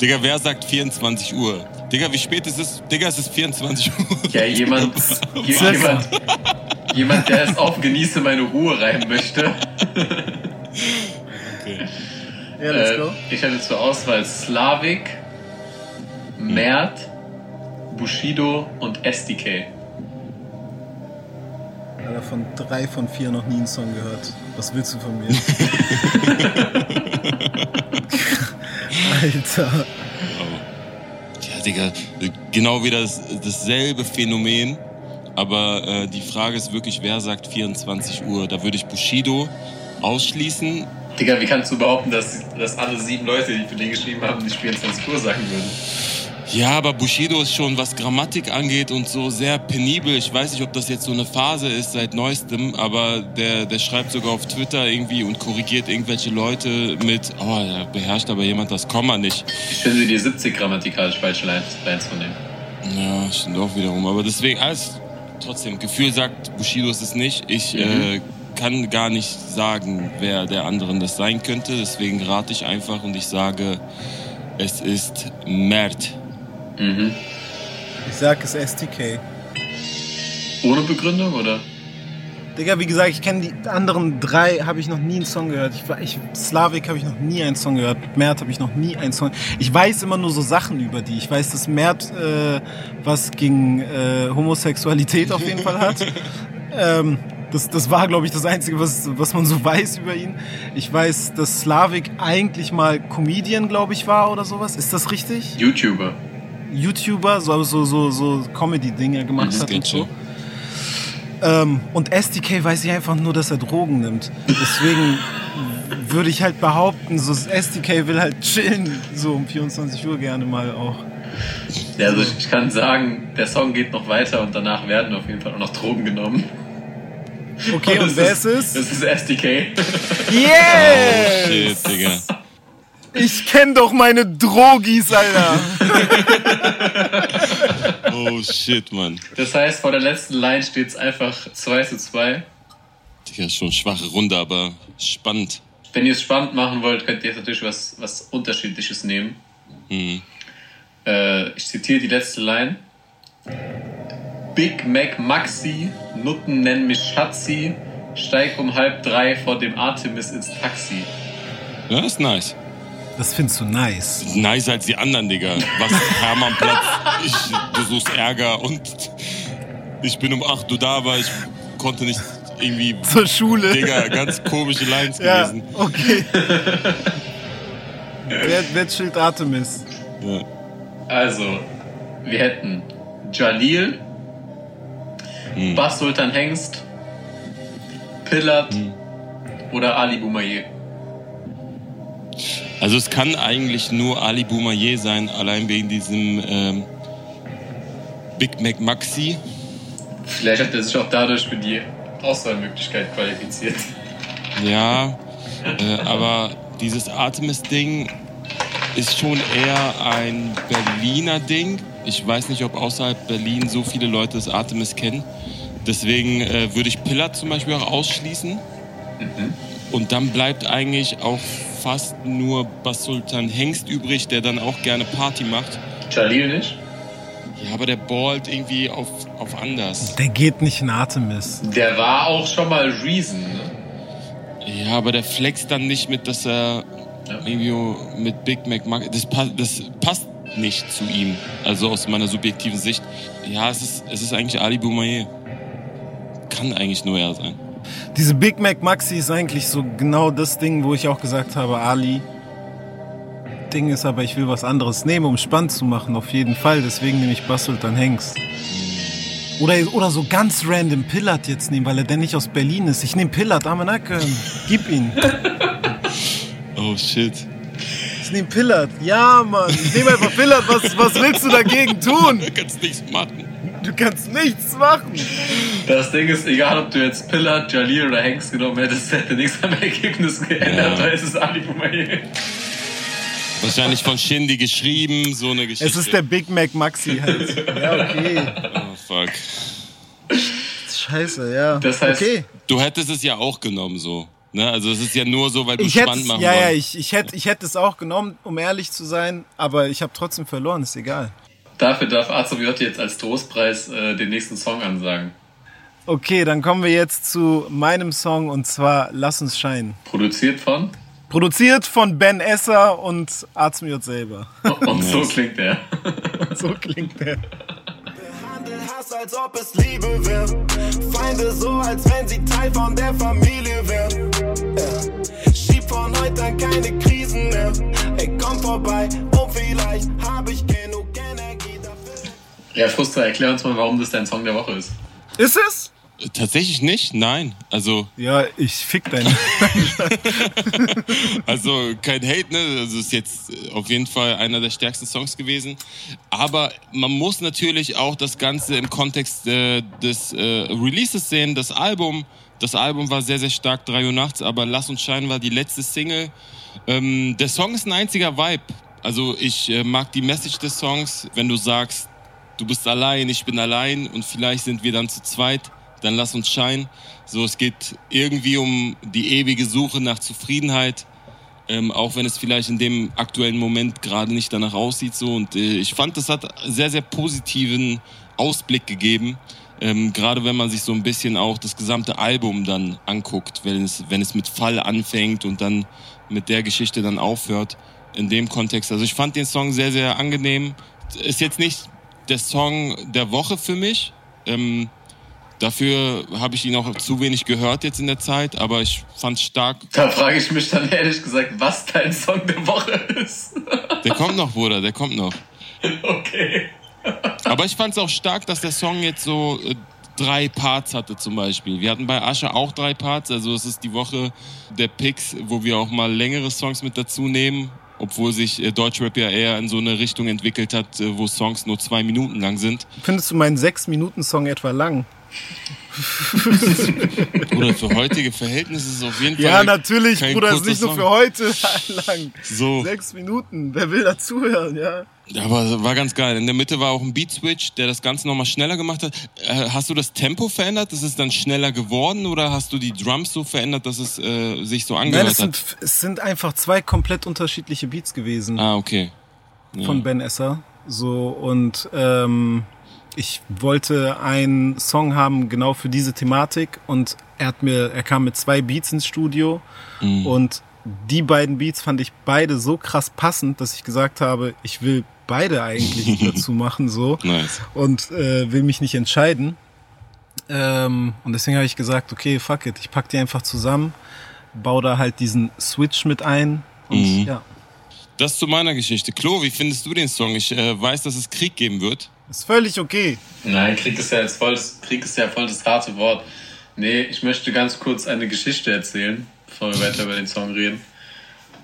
Digga, wer sagt 24 Uhr? Digga, wie spät ist es? Digga, es ist 24 Uhr. Ja, jemand, je- jemand, jemand, der es auf Genieße meine Ruhe rein möchte. Okay. Ja, let's Äh, go. ich hatte zur Auswahl Slavik, Mert, Bushido und SDK. Alter, von drei von vier noch nie einen Song gehört. Was willst du von mir? Alter. Digga, genau wieder das, dasselbe Phänomen. Aber äh, die Frage ist wirklich, wer sagt 24 Uhr? Da würde ich Bushido ausschließen. Digga, wie kannst du behaupten, dass, dass alle sieben Leute, die für den geschrieben haben, nicht 24 Uhr sagen würden? Ja, aber Bushido ist schon, was Grammatik angeht und so sehr penibel. Ich weiß nicht, ob das jetzt so eine Phase ist seit neuestem, aber der, der schreibt sogar auf Twitter irgendwie und korrigiert irgendwelche Leute mit, oh, da beherrscht aber jemand das Komma nicht. Ich finde dir 70 grammatikalisch falsche Lines, von dem. Ja, stimmt auch wiederum. Aber deswegen, alles trotzdem, Gefühl sagt, Bushido ist es nicht. Ich äh, kann gar nicht sagen, wer der anderen das sein könnte. Deswegen rate ich einfach und ich sage, es ist Mert. Mhm. Ich sag es STK. Ohne Begründung, oder? Digga, wie gesagt, ich kenne die anderen drei, habe ich noch nie einen Song gehört. Ich, ich, Slavik habe ich noch nie einen Song gehört. Mert habe ich noch nie einen Song. Ich weiß immer nur so Sachen über die. Ich weiß, dass Mert äh, was gegen äh, Homosexualität auf jeden Fall hat. ähm, das, das war, glaube ich, das Einzige, was, was man so weiß über ihn. Ich weiß, dass Slavik eigentlich mal Comedian, glaube ich, war oder sowas. Ist das richtig? YouTuber. YouTuber, so so so, so Comedy-Dinge gemacht hat und so. Ähm, und SDK weiß ich einfach nur, dass er Drogen nimmt. Deswegen würde ich halt behaupten, so SDK will halt chillen, so um 24 Uhr gerne mal auch. Ja, also ich, kann sagen, der Song geht noch weiter und danach werden auf jeden Fall auch noch Drogen genommen. Okay, und Das wer ist es? Das ist SDK. Yes! Shit, Digga. Ich kenn doch meine Drogis, Alter. Oh shit, Mann. Das heißt, vor der letzten Line steht es einfach 2 zu 2. Digga, schon schwache Runde, aber spannend. Wenn ihr es spannend machen wollt, könnt ihr jetzt natürlich was, was Unterschiedliches nehmen. Mhm. Äh, ich zitiere die letzte Line. Big Mac Maxi, Nutten nennen mich Schatzi, steig um halb drei vor dem Artemis ins Taxi. Ja, ist nice. Das findest du nice. Nice als die anderen, Digga. Was Hermannplatz, ich, du suchst Ärger und ich bin um 8 Uhr da, aber ich konnte nicht irgendwie, Zur Schule. Digga, ganz komische Lines Ja, gewesen. okay. wer, wer chillt Artemis? Ja. Also, wir hätten Jalil, Hm. Bass Sultan Hengst, Pillard Hm. oder Ali Boumaier. Also es kann eigentlich nur Ali Boumaier sein, allein wegen diesem ähm, Big Mac Maxi. Vielleicht hat er sich auch dadurch für die Auswahlmöglichkeit qualifiziert. Ja, äh, aber dieses Artemis-Ding ist schon eher ein Berliner Ding. Ich weiß nicht, ob außerhalb Berlin so viele Leute das Artemis kennen. Deswegen äh, würde ich Pillard zum Beispiel auch ausschließen. Und dann bleibt eigentlich auch fast nur Bas Sultan Hengst übrig, der dann auch gerne Party macht. Jalil nicht? Ja, aber der ballt irgendwie auf, auf anders. Der geht nicht in Artemis. Der war auch schon mal Reason, ne? Ja, aber der flext dann nicht mit, dass er Ja. irgendwie mit Big Mac mag. Das, pa das passt nicht zu ihm. Also aus meiner subjektiven Sicht. Ja, es ist, es ist eigentlich Ali Boumaier. Kann eigentlich nur er sein. Diese Big Mac Maxi ist eigentlich so genau das Ding, wo ich auch gesagt habe, Ali. Ding ist aber, ich will was anderes nehmen, um spannend zu machen, auf jeden Fall. Deswegen nehme ich Basselt dann Hengst. Oder, oder so ganz random Pillard jetzt nehmen, weil er denn nicht aus Berlin ist. Ich nehme Pillard, Amanakön. Gib ihn. Oh shit. Ich nehme Pillard. Ja, Mann. Ich nehme einfach Pillard. Was, was willst du dagegen tun? Du kannst nichts machen. Du kannst nichts machen. Das Ding ist, egal ob du jetzt Pillard, Jalil oder Hengst genommen hättest, hätte nichts am Ergebnis geändert, Ja. weil es ist Ali Boumaier. Wahrscheinlich von Shindy geschrieben, so eine Geschichte. Es ist der Big Mac Maxi halt. Ja, okay. Oh fuck. Scheiße, ja. Das heißt- okay. Du hättest es ja auch genommen so. Ne? Also es ist ja nur so, weil du Ich hätte, spannend machen ja, ja, wolltest. ich, ich hätte, ich hätte es auch genommen, um ehrlich zu sein, aber ich habe trotzdem verloren, ist egal. Dafür darf AZJ jetzt als Trostpreis äh, den nächsten Song ansagen. Okay, dann kommen wir jetzt zu meinem Song und zwar Lass uns scheinen. Produziert von? Produziert von Ben Esser und Azmiot selber. Und so klingt er. so klingt er. Hass, als ob es Liebe wäre. Feinde so, als wenn sie Teil von der Familie wären. Ja. Schieb von heute an keine Krisen mehr. Ey, komm vorbei und vielleicht hab ich genug dafür. Ja, Frustra, erklär uns mal, warum das dein Song der Woche ist. Ist es? Tatsächlich nicht, nein. Also, Ja, ich fick deinen. also kein Hate, ne? Also ist jetzt auf jeden Fall einer der stärksten Songs gewesen. Aber man muss natürlich auch das Ganze im Kontext äh, des äh, Releases sehen. Das Album, das Album war sehr, sehr stark, 3 Uhr nachts, aber Lass uns scheinen war die letzte Single. Ähm, der Song ist ein einziger Vibe. Also ich äh, mag die Message des Songs, wenn du sagst, du bist allein, ich bin allein und vielleicht sind wir dann zu zweit, dann lass uns scheinen. So, es geht irgendwie um die ewige Suche nach Zufriedenheit, ähm, auch wenn es vielleicht in dem aktuellen Moment gerade nicht danach aussieht. So und äh, ich fand, das hat sehr, sehr positiven Ausblick gegeben. Ähm, gerade wenn man sich so ein bisschen auch das gesamte Album dann anguckt, wenn es, wenn es mit Fall anfängt und dann mit der Geschichte dann aufhört. In dem Kontext. Also ich fand den Song sehr, sehr angenehm. Ist jetzt nicht der Song der Woche für mich. Ähm, dafür habe ich ihn auch zu wenig gehört jetzt in der Zeit, aber ich fand stark. Da frage ich mich dann ehrlich gesagt, was dein Song der Woche ist. Der kommt noch, Bruder, der kommt noch. okay. Aber ich fand es auch stark, dass der Song jetzt so äh, drei Parts hatte zum Beispiel. Wir hatten bei Asche auch drei Parts, also es ist die Woche der Picks, wo wir auch mal längere Songs mit dazu nehmen. Obwohl sich äh, Deutschrap ja eher in so eine Richtung entwickelt hat, äh, wo Songs nur zwei Minuten lang sind. Findest du meinen 6-Minuten-Song etwa lang? Oder für heutige Verhältnisse ist es auf jeden Fall. Ja, natürlich, Bruder, ist nicht nur für heute lang. So. Sechs Minuten, wer will dazuhören, ja? Aber war ganz geil. In der Mitte war auch ein Beat Switch, der das Ganze nochmal schneller gemacht hat. Äh, hast du das Tempo verändert? Ist es dann schneller geworden oder hast du die Drums so verändert, dass es äh, sich so Nein, angehört es hat? sind, es sind einfach zwei komplett unterschiedliche Beats gewesen Ah, okay. Ja. von Ben Esser. So, und ähm, ich wollte einen Song haben genau für diese Thematik und er hat mir, er kam mit zwei Beats ins Studio Mhm. und die beiden Beats fand ich beide so krass passend, dass ich gesagt habe, ich will beide eigentlich dazu machen, so. Nice. und äh, will mich nicht entscheiden. Ähm, und deswegen habe ich gesagt, okay, fuck it, ich pack die einfach zusammen, baue da halt diesen Switch mit ein und Mhm. ja, Das zu meiner Geschichte. Klo, wie findest du den Song? Ich äh, weiß, dass es Krieg geben wird. ist völlig okay. Nein, Krieg ist ja jetzt voll, das- Krieg ist ja voll das harte Wort. Nee, ich möchte ganz kurz eine Geschichte erzählen, bevor wir weiter über den Song reden.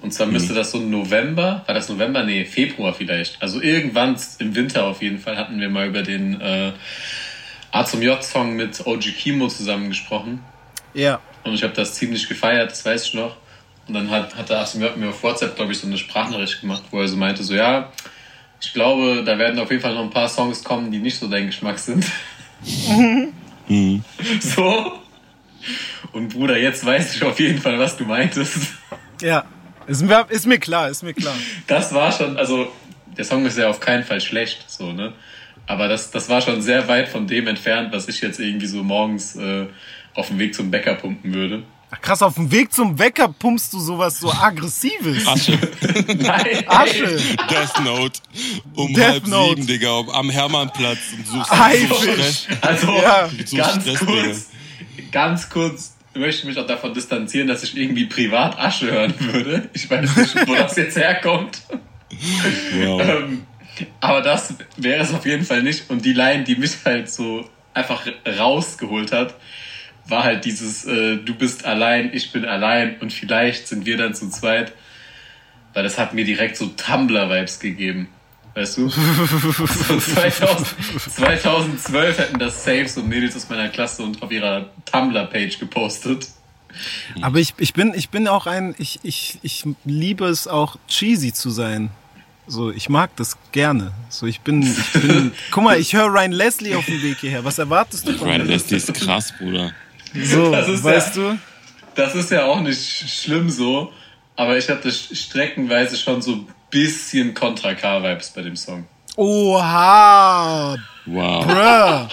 Und zwar müsste das so November, war das November? Nee, Februar vielleicht. Also irgendwann im Winter auf jeden Fall hatten wir mal über den äh, A zum J-Song mit OG Kimo zusammen gesprochen. Ja, Und ich habe das ziemlich gefeiert, das weiß ich noch. Und dann hat, hat der Asim mir auf WhatsApp, glaube ich, so eine Sprachnachricht gemacht, wo er so meinte, so ja, ich glaube, da werden auf jeden Fall noch ein paar Songs kommen, die nicht so dein Geschmack sind. So. Und Bruder, jetzt weiß ich auf jeden Fall, was du meintest. ja, ist mir, ist mir klar, ist mir klar. Das war schon, also der Song ist ja auf keinen Fall schlecht, so, ne? Aber das, das war schon sehr weit von dem entfernt, was ich jetzt irgendwie so morgens äh, auf dem Weg zum Bäcker pumpen würde. Ach, krass, auf dem Weg zum Wecker pumpst du sowas so Aggressives. Asche. Nein, Asche. Death Note. Um Death halb Note. sieben, Digga. Am Hermannplatz. Und suchst Haifisch. Stress. Also Ja. So ganz Stress, kurz, ganz kurz möchte ich mich auch davon distanzieren, dass ich irgendwie privat Asche hören würde. Ich weiß nicht, wo das jetzt herkommt. Wow. Ähm, aber das wäre es auf jeden Fall nicht. Und die Line, die mich halt so einfach rausgeholt hat, war halt dieses äh, Du bist allein, ich bin allein und vielleicht sind wir dann zu zweit. Weil das hat mir direkt so Tumblr-Vibes gegeben. Weißt du? so 2000, 2012 hätten das safe so Mädels aus meiner Klasse und auf ihrer Tumblr-Page gepostet. Aber ich, ich bin, ich bin auch ein, ich, ich, ich liebe es auch cheesy zu sein. So, ich mag das gerne. So, ich bin, ich bin, guck mal, ich höre Ryan Leslie auf dem Weg hierher. Was erwartest du von Ryan mir? Leslie ist krass, Bruder. So, Das ist weißt ja- du? Das ist ja auch nicht schlimm so, aber ich hatte streckenweise schon so ein bisschen Contra K-Vibes bei dem Song. Oha! Wow. Bruh!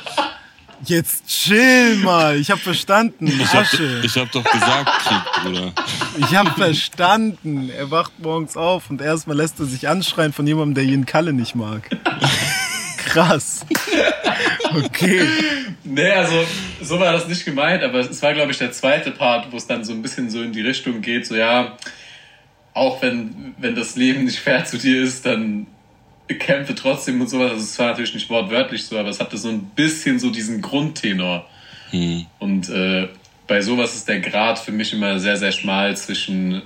Jetzt chill mal. Ich hab verstanden. Ich hab, Asche. ich hab doch gesagt, Krieg, Bruder. Ich hab verstanden. Er wacht morgens auf und erstmal lässt er sich anschreien von jemandem, der Jen Kalle nicht mag. Krass. Okay. Nee, also so war das nicht gemeint, aber es war, glaube ich, der zweite Part, wo es dann so ein bisschen so in die Richtung geht, so ja, auch wenn, wenn das Leben nicht fair zu dir ist, dann kämpfe trotzdem und sowas. Also es war natürlich nicht wortwörtlich so, aber es hatte so ein bisschen so diesen Grundtenor. Hm. Und äh, bei sowas ist der Grad für mich immer sehr, sehr schmal zwischen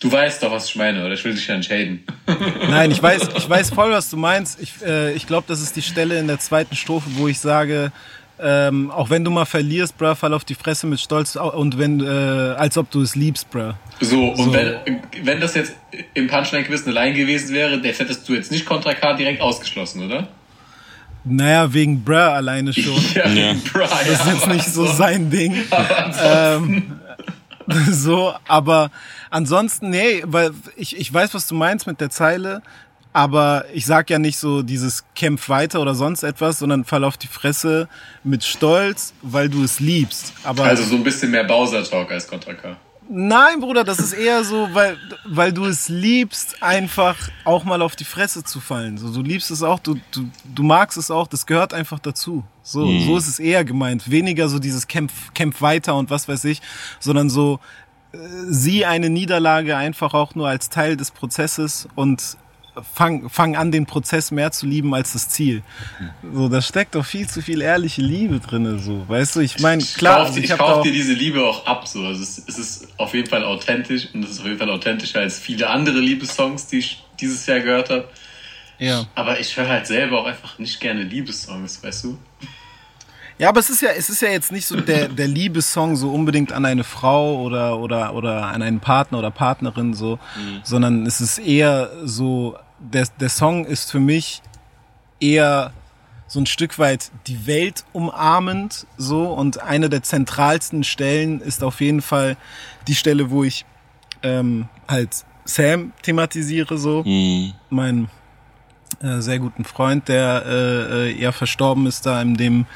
Du weißt doch, was ich meine, oder ich will dich ja nicht haten. Nein, ich weiß, ich weiß voll, was du meinst. Ich, äh, ich glaube, das ist die Stelle in der zweiten Strophe, wo ich sage, ähm, auch wenn du mal verlierst, bruh, fall auf die Fresse mit Stolz und wenn, äh, als ob du es liebst, bruh. So, und So. Wenn, wenn das jetzt im Punchline-Quiz eine Line gewesen wäre, der hättest du jetzt nicht Contra K direkt ausgeschlossen, oder? Naja, wegen bruh alleine schon. Ja, Ja. Brian. Das ist jetzt nicht so sein Ding. ähm, so, aber ansonsten, nee, weil ich, ich weiß, was du meinst mit der Zeile, aber ich sag ja nicht so dieses Kämpf weiter oder sonst etwas, sondern fall auf die Fresse mit Stolz, weil du es liebst. Aber Also so ein bisschen mehr Bowser-Talk als Contra K. Nein, Bruder, das ist eher so, weil, weil du es liebst, einfach auch mal auf die Fresse zu fallen. So, du liebst es auch, du, du, du magst es auch, das gehört einfach dazu. So, so ist es eher gemeint. Weniger so dieses Kämpf, Kämpf weiter und was weiß ich, sondern so, äh, sieh eine Niederlage einfach auch nur als Teil des Prozesses und fang, fang an, den Prozess mehr zu lieben als das Ziel. So, da steckt doch viel zu viel ehrliche Liebe drinne, so. Weißt du, ich meine, klar, kauf, also ich ich kauf da auch, dir diese Liebe auch ab. So. Also es, es ist auf jeden Fall authentisch und es ist auf jeden Fall authentischer als viele andere Liebessongs, die ich dieses Jahr gehört habe. ja. Aber ich höre halt selber auch einfach nicht gerne Liebessongs, weißt du? Ja, aber es ist ja, es ist ja jetzt nicht so der, der Liebessong so unbedingt an eine Frau oder, oder, oder an einen Partner oder Partnerin so, sondern es ist eher so, der, der Song ist für mich eher so ein Stück weit die Welt umarmend so und eine der zentralsten Stellen ist auf jeden Fall die Stelle, wo ich ähm, halt Sam thematisiere so Hm. meinen äh, sehr guten Freund, der äh, äh, ja verstorben ist da in dem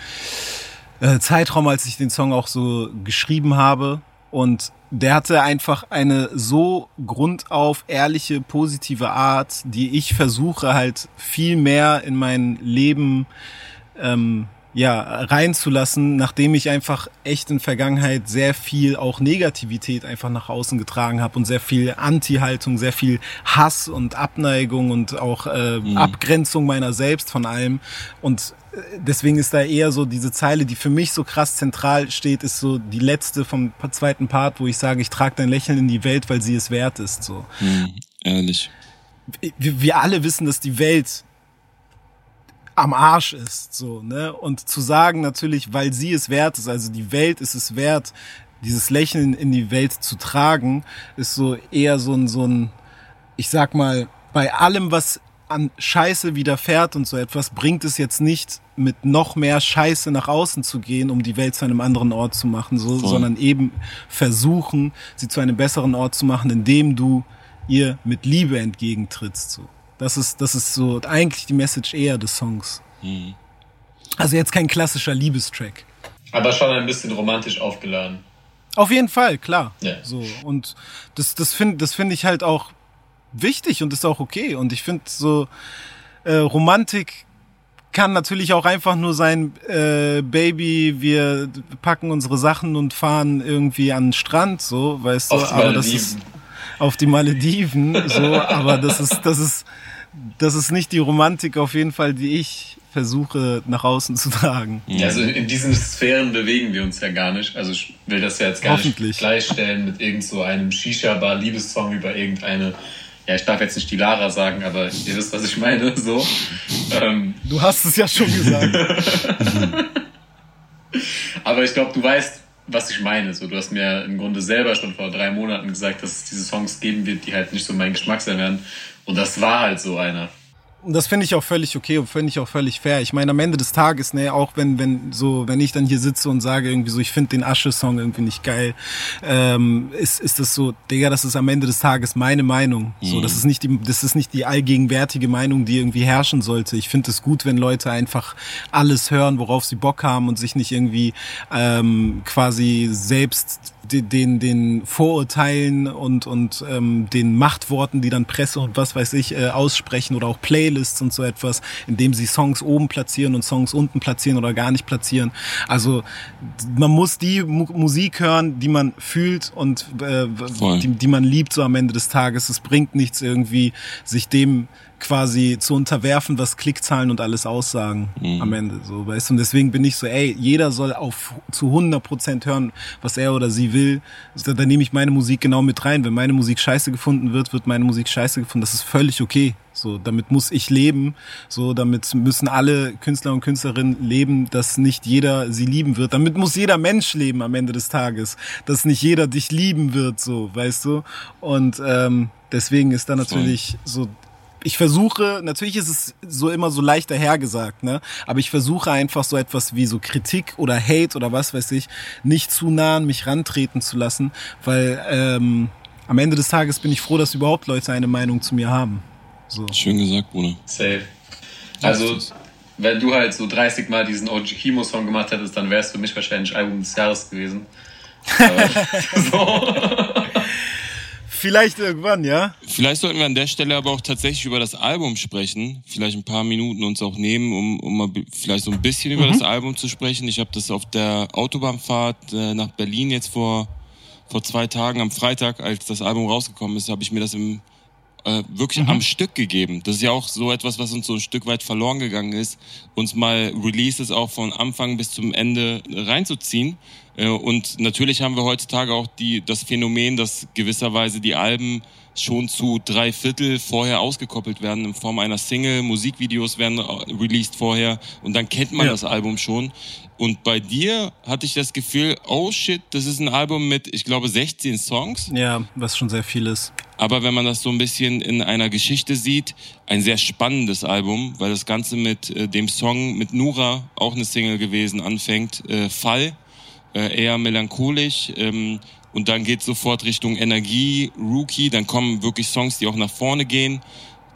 äh, Zeitraum, als ich den Song auch so geschrieben habe. Und der hatte einfach eine so grundauf ehrliche, positive Art, die ich versuche halt viel mehr in mein Leben ähm, ja, reinzulassen, nachdem ich einfach echt in Vergangenheit sehr viel auch Negativität einfach nach außen getragen habe und sehr viel Anti-Haltung, sehr viel Hass und Abneigung und auch äh, Abgrenzung meiner selbst von allem. Und deswegen ist da eher so diese Zeile, die für mich so krass zentral steht, ist so die letzte vom zweiten Part, wo ich sage, ich trage dein Lächeln in die Welt, weil sie es wert ist. So Hm. Ehrlich. wir, wir alle wissen, dass die Welt am Arsch ist, so, ne? Und zu sagen natürlich, weil sie es wert ist, also die Welt ist es wert, dieses Lächeln in die Welt zu tragen, ist so eher so ein, so ein, ich sag mal, bei allem, was an Scheiße widerfährt und so etwas, bringt es jetzt nicht, mit noch mehr Scheiße nach außen zu gehen, um die Welt zu einem anderen Ort zu machen, so, Voll. sondern eben versuchen, sie zu einem besseren Ort zu machen, indem du ihr mit Liebe entgegentrittst, so. Das ist, das ist so eigentlich die Message eher des Songs. Hm. Also jetzt kein klassischer Liebestrack. Aber schon ein bisschen romantisch aufgeladen. Auf jeden Fall, klar. Ja. So und das das finde das finde ich halt auch wichtig und ist auch okay und ich finde so äh, Romantik kann natürlich auch einfach nur sein, äh, Baby, wir packen unsere Sachen und fahren irgendwie an den Strand, so, weißt du, Auf die aber das ist auf die Malediven, so, aber das ist, das ist, das ist nicht die Romantik auf jeden Fall, die ich versuche nach außen zu tragen. Ja, also in diesen Sphären bewegen wir uns ja gar nicht. Also ich will das ja jetzt gar nicht gleichstellen mit irgend so einem Shisha-Bar-Liebessong über irgendeine, ja, ich darf jetzt nicht die Lara sagen, aber ihr wisst, was ich meine, so. Ähm, Du hast es ja schon gesagt. aber ich glaube, du weißt, was ich meine. So, du hast mir im Grunde selber schon vor drei Monaten gesagt, dass es diese Songs geben wird, die halt nicht so mein Geschmack sein werden. Und das war halt so einer. Das finde ich auch völlig okay und finde ich auch völlig fair. Ich meine, am Ende des Tages, ne, auch wenn, wenn so, wenn ich dann hier sitze und sage irgendwie so, ich finde den Asche-Song irgendwie nicht geil, ähm, ist, ist das so, Digga, das ist am Ende des Tages meine Meinung. Mhm. So, das ist nicht die, das ist nicht die allgegenwärtige Meinung, die irgendwie herrschen sollte. Ich finde es gut, wenn Leute einfach alles hören, worauf sie Bock haben und sich nicht irgendwie ähm, quasi selbst den, den Vorurteilen und, und ähm, den Machtworten, die dann Presse und was weiß ich äh, aussprechen oder auch Playlists und so etwas, indem sie Songs oben platzieren und Songs unten platzieren oder gar nicht platzieren. Also man muss die Mu Musik hören, die man fühlt und äh, die, die man liebt so am Ende des Tages. Es bringt nichts irgendwie, sich dem quasi zu unterwerfen, was Klickzahlen und alles aussagen mhm. am Ende, so, weißt du? Und deswegen bin ich so, ey, jeder soll auf zu 100 Prozent hören, was er oder sie will. Da, da nehme ich meine Musik genau mit rein. Wenn meine Musik scheiße gefunden wird, wird meine Musik scheiße gefunden. Das ist völlig okay. So, damit muss ich leben. So, damit müssen alle Künstler und Künstlerinnen leben, dass nicht jeder sie lieben wird. Damit muss jeder Mensch leben am Ende des Tages, dass nicht jeder dich lieben wird, so, weißt du? Und ähm, deswegen ist da natürlich so ich versuche, natürlich ist es so immer so leicht dahergesagt, ne? Aber ich versuche einfach so etwas wie so Kritik oder Hate oder was weiß ich, nicht zu nah an mich rantreten zu lassen, weil ähm, am Ende des Tages bin ich froh, dass überhaupt Leute eine Meinung zu mir haben. So. Schön gesagt, Bruder. Safe. Also, wenn du halt so 30 Mal diesen OG Kimo Song gemacht hättest, dann wäre es für mich wahrscheinlich Album des Jahres gewesen. so. Vielleicht irgendwann, ja. Vielleicht sollten wir an der Stelle aber auch tatsächlich über das Album sprechen. Vielleicht ein paar Minuten uns auch nehmen, um, um mal vielleicht so ein bisschen über mhm. das Album zu sprechen. Ich habe das auf der Autobahnfahrt äh, nach Berlin jetzt vor, vor zwei Tagen, am Freitag, als das Album rausgekommen ist, habe ich mir das im äh, wirklich mhm. am Stück gegeben. Das ist ja auch so etwas, was uns so ein Stück weit verloren gegangen ist, uns mal Releases auch von Anfang bis zum Ende reinzuziehen. Äh, und natürlich haben wir heutzutage auch die, das Phänomen, dass gewisserweise die Alben schon zu drei Viertel vorher ausgekoppelt werden in Form einer Single, Musikvideos werden released vorher und dann kennt man ja. das Album schon. Und bei dir hatte ich das Gefühl, oh shit, das ist ein Album mit, ich glaube, 16 Songs. Ja, was schon sehr viel ist. Aber wenn man das so ein bisschen in einer Geschichte sieht, ein sehr spannendes Album, weil das Ganze mit äh, dem Song mit Nura, auch eine Single gewesen, anfängt, äh, Fall, äh, eher melancholisch. Ähm, und dann geht sofort Richtung Energie, Rookie, dann kommen wirklich Songs, die auch nach vorne gehen.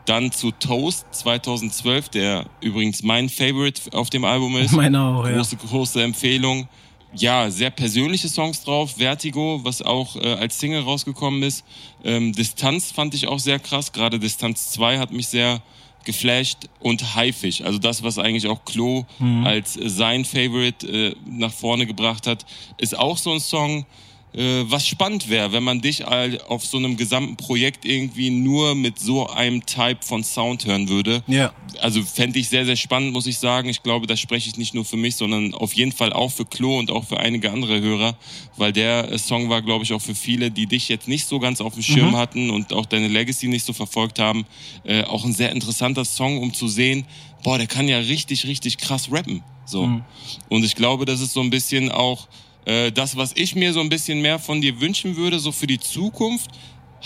Dann zu Toast 2012, der übrigens mein Favorite auf dem Album ist. Meine auch, ja. Große, große Empfehlung. Ja, sehr persönliche Songs drauf. Vertigo, was auch äh, als Single rausgekommen ist. Ähm, Distanz fand ich auch sehr krass. Gerade Distanz 2 hat mich sehr geflasht und Haifisch, also das, was eigentlich auch Klo mhm. als sein Favorite äh, nach vorne gebracht hat, ist auch so ein Song, was spannend wäre, wenn man dich auf so einem gesamten Projekt irgendwie nur mit so einem Type von Sound hören würde. Ja. Also fände ich sehr, sehr spannend, muss ich sagen. Ich glaube, da spreche ich nicht nur für mich, sondern auf jeden Fall auch für Klo und auch für einige andere Hörer, weil der äh, Song war, glaube ich, auch für viele, die dich jetzt nicht so ganz auf dem Schirm mhm. hatten und auch deine Legacy nicht so verfolgt haben, äh, auch ein sehr interessanter Song, um zu sehen, boah, der kann ja richtig, richtig krass rappen. So. Mhm. Und ich glaube, das ist so ein bisschen auch äh, das, was ich mir so ein bisschen mehr von dir wünschen würde, so für die Zukunft,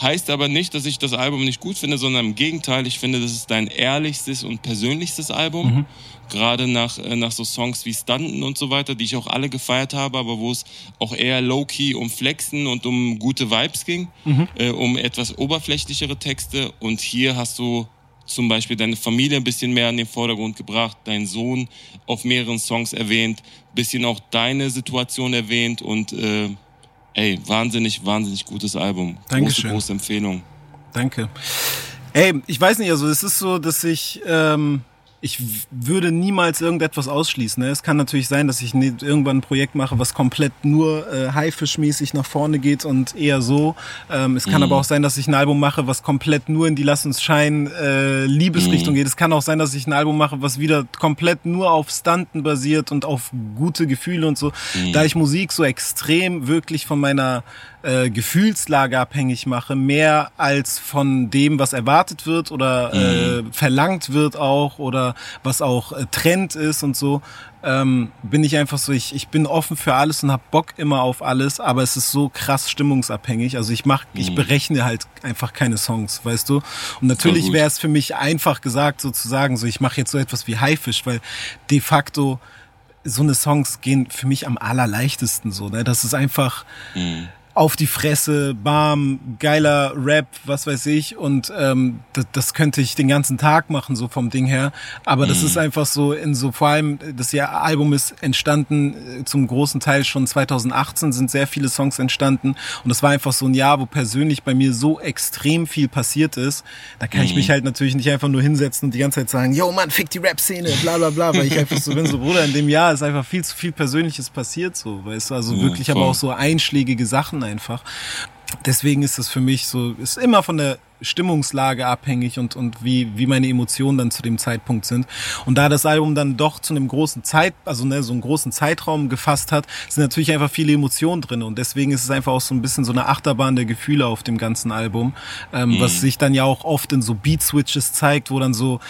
heißt aber nicht, dass ich das Album nicht gut finde, sondern im Gegenteil, ich finde, das ist dein ehrlichstes und persönlichstes Album. Mhm. Gerade nach, äh, nach so Songs wie Stunten und so weiter, die ich auch alle gefeiert habe, aber wo es auch eher low-key um Flexen und um gute Vibes ging, mhm. äh, um etwas oberflächlichere Texte. Und hier hast du zum Beispiel deine Familie ein bisschen mehr in den Vordergrund gebracht, deinen Sohn auf mehreren Songs erwähnt, bisschen auch deine Situation erwähnt und äh, ey, wahnsinnig, wahnsinnig gutes Album. Dankeschön. Große, große Empfehlung. Danke. Ey, ich weiß nicht, also es ist so, dass ich ähm, ich würde niemals irgendetwas ausschließen. Ne? Es kann natürlich sein, dass ich irgendwann ein Projekt mache, was komplett nur äh, Haifischmäßig nach vorne geht und eher so. Ähm, es kann mhm. aber auch sein, dass ich ein Album mache, was komplett nur in die Lass uns scheinen äh, Liebesrichtung mhm. geht. Es kann auch sein, dass ich ein Album mache, was wieder komplett nur auf Stunten basiert und auf gute Gefühle und so. Mhm. Da ich Musik so extrem wirklich von meiner äh, Gefühlslage abhängig mache, mehr als von dem, was erwartet wird oder äh, mhm. verlangt wird auch oder was auch äh, Trend ist und so, ähm, bin ich einfach so, ich, ich bin offen für alles und hab Bock immer auf alles, aber es ist so krass stimmungsabhängig. Also ich mach, mhm. ich berechne halt einfach keine Songs, weißt du? Und natürlich wäre es für mich einfach gesagt, sozusagen, so ich mache jetzt so etwas wie Haifisch, weil de facto so eine Songs gehen für mich am allerleichtesten so. Ne? Das ist einfach, mhm auf die Fresse, bam, geiler Rap, was weiß ich. Und ähm, das, das könnte ich den ganzen Tag machen, so vom Ding her. Aber mhm. das ist einfach so in so, vor allem, das Jahr Album ist entstanden, äh, zum großen Teil schon 2018 sind sehr viele Songs entstanden. Und das war einfach so ein Jahr, wo persönlich bei mir so extrem viel passiert ist. Da kann mhm. ich mich halt natürlich nicht einfach nur hinsetzen und die ganze Zeit sagen, yo Mann, fick die Rap-Szene, bla bla bla, weil ich einfach so bin, so Bruder, in dem Jahr ist einfach viel zu viel Persönliches passiert, so, weißt du, also ja, wirklich voll. aber auch so einschlägige Sachen einfach. Deswegen ist das für mich so, ist immer von der Stimmungslage abhängig und, und wie, wie meine Emotionen dann zu dem Zeitpunkt sind. Und da das Album dann doch zu einem großen Zeit, also ne, so einen großen Zeitraum gefasst hat, sind natürlich einfach viele Emotionen drin. Und deswegen ist es einfach auch so ein bisschen so eine Achterbahn der Gefühle auf dem ganzen Album, ähm, mhm. was sich dann ja auch oft in so Beat-Switches zeigt, wo dann so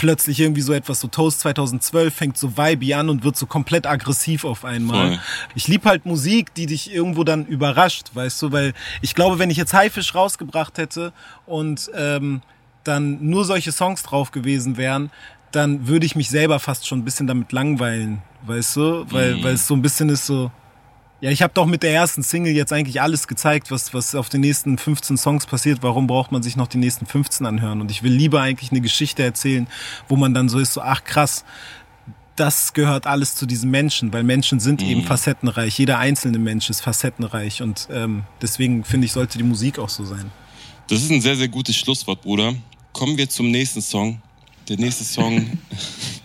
plötzlich irgendwie so etwas, so Toast 2012 fängt so Vibe an und wird so komplett aggressiv auf einmal. Voll. Ich lieb halt Musik, die dich irgendwo dann überrascht, weißt du, weil ich glaube, wenn ich jetzt Haifisch rausgebracht hätte und ähm, dann nur solche Songs drauf gewesen wären, dann würde ich mich selber fast schon ein bisschen damit langweilen, weißt du, weil, mhm. weil es so ein bisschen ist so, ja, ich habe doch mit der ersten Single jetzt eigentlich alles gezeigt, was, was auf den nächsten 15 Songs passiert. Warum braucht man sich noch die nächsten 15 anhören? Und ich will lieber eigentlich eine Geschichte erzählen, wo man dann so ist, so, ach krass, das gehört alles zu diesem Menschen, weil Menschen sind mhm. eben facettenreich. Jeder einzelne Mensch ist facettenreich und ähm, deswegen finde ich, sollte die Musik auch so sein. Das ist ein sehr, sehr gutes Schlusswort, Bruder. Kommen wir zum nächsten Song. Der nächste Song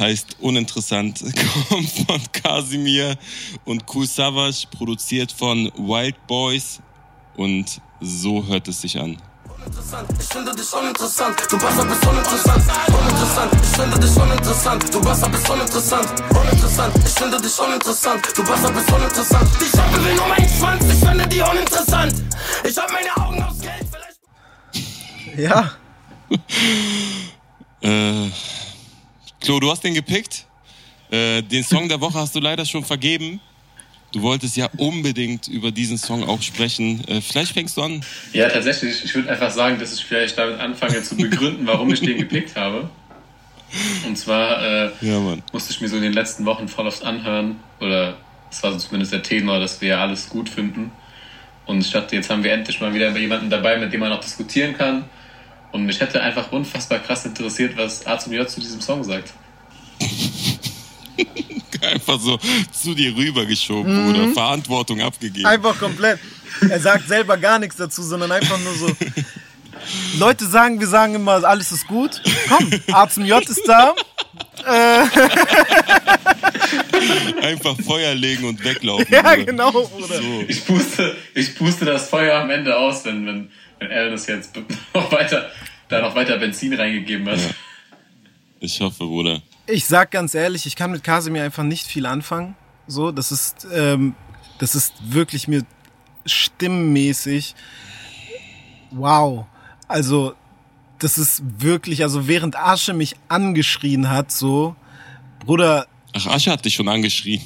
heißt Uninteressant, kommt von Casimir und Cool Savage, produziert von Wild Boys und so hört es sich an. Ich finde dich uninteressant, du Bastard bist uninteressant. Uninteressant, ich finde dich uninteressant, du Bastard bist uninteressant. Uninteressant, ich finde dich uninteressant, du Bastard bist uninteressant. Die Schöpfe will nur meinen Schwanz, ich finde die uninteressant. Ich hab meine Augen aus Geld, vielleicht. Ja. äh. Klo, du hast den gepickt. Äh, den Song der Woche hast du leider schon vergeben. Du wolltest ja unbedingt über diesen Song auch sprechen. Äh, vielleicht fängst du an. Ja, tatsächlich. Ich würde einfach sagen, dass ich vielleicht damit anfange zu begründen, warum ich den gepickt habe. Und zwar äh, ja, musste ich mir so in den letzten Wochen voll oft anhören, oder es war so zumindest der Tenor, dass wir alles gut finden. Und ich dachte, jetzt haben wir endlich mal wieder jemanden dabei, mit dem man auch diskutieren kann und mich hätte einfach unfassbar krass interessiert, was A zum J zu diesem Song sagt. einfach so zu dir rübergeschoben mhm. oder Verantwortung abgegeben. Einfach komplett. Er sagt selber gar nichts dazu, sondern einfach nur so. Leute sagen, wir sagen immer, alles ist gut. Komm, A zum J ist da. Äh. Einfach Feuer legen und weglaufen. Ja, genau, Bruder. So. Ich, puste, ich puste das Feuer am Ende aus, wenn, wenn, wenn er das jetzt noch weiter, da noch weiter Benzin reingegeben hat. Ja. Ich hoffe, Bruder. Ich sag ganz ehrlich, ich kann mit Kasimir einfach nicht viel anfangen. So, das ist, ähm, das ist wirklich mir stimmmäßig. Wow. Also, das ist wirklich, also während Asche mich angeschrien hat, so, Bruder. Ach, Asche hat dich schon angeschrien.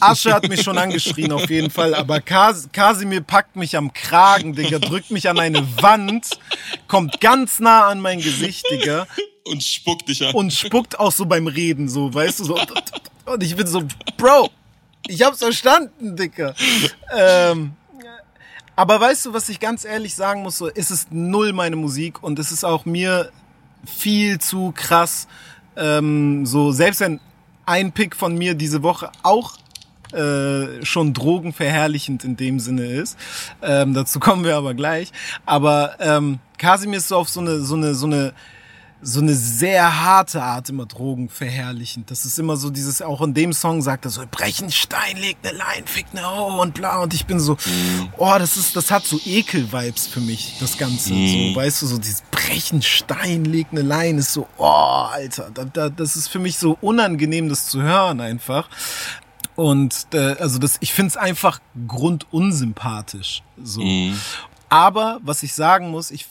Asche hat mich schon angeschrien, auf jeden Fall. Aber Kas Kasimir packt mich am Kragen, Digga, drückt mich an eine Wand, kommt ganz nah an mein Gesicht, Digga. Und spuckt dich an. Und spuckt auch so beim Reden, so, weißt du, so. Und ich bin so, Bro, ich hab's verstanden, Digga. Ähm, aber weißt du, was ich ganz ehrlich sagen muss, so, es ist null meine Musik und es ist auch mir viel zu krass, ähm, so, selbst wenn ein Pick von mir diese Woche auch äh, schon drogenverherrlichend in dem Sinne ist. Ähm, dazu kommen wir aber gleich. Aber ähm, Kasimir ist so auf so eine, so eine, so eine so eine sehr harte Art immer Drogen verherrlichend. Das ist immer so dieses, auch in dem Song sagt er so, brechen Stein, legt eine Line, fickt eine Ho und bla. Und ich bin so, mhm. oh, das ist, das hat so Ekel-Vibes für mich, das Ganze. Mhm. So, weißt du, so dieses brechen Stein, legt eine Line ist so, oh, Alter, da, da, das ist für mich so unangenehm, das zu hören einfach. Und äh, also das, ich finde es einfach grundunsympathisch. So. Mhm. Aber was ich sagen muss, ich,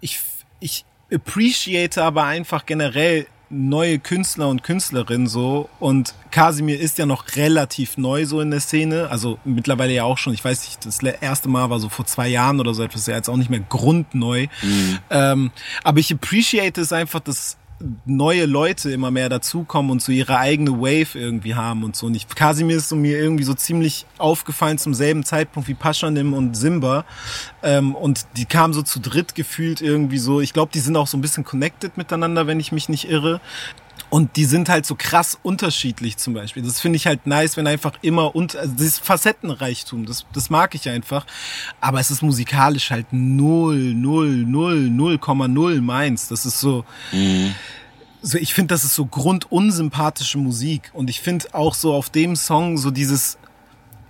ich, ich appreciate aber einfach generell neue Künstler und Künstlerinnen so und Kasimir ist ja noch relativ neu so in der Szene, also mittlerweile ja auch schon, ich weiß nicht, das erste Mal war so vor zwei Jahren oder so etwas, ja jetzt auch nicht mehr grundneu, mhm. ähm, aber ich appreciate es einfach, dass neue Leute immer mehr dazukommen und so ihre eigene Wave irgendwie haben und so. Und ich, Kasimir ist so mir irgendwie so ziemlich aufgefallen zum selben Zeitpunkt wie Paschanim und Simba. Ähm, und die kamen so zu dritt gefühlt irgendwie so. Ich glaube, die sind auch so ein bisschen connected miteinander, wenn ich mich nicht irre. Und die sind halt so krass unterschiedlich zum Beispiel. Das finde ich halt nice, wenn einfach immer und also dieses Facettenreichtum, das, das mag ich einfach. Aber es ist musikalisch halt null, null, null, null Komma null meins. Das ist so. Mhm. So, ich finde, das ist so grundunsympathische Musik. Und ich finde auch so auf dem Song so dieses,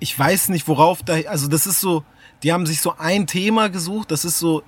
ich weiß nicht, worauf da, also das ist so, die haben sich so ein Thema gesucht, das ist so,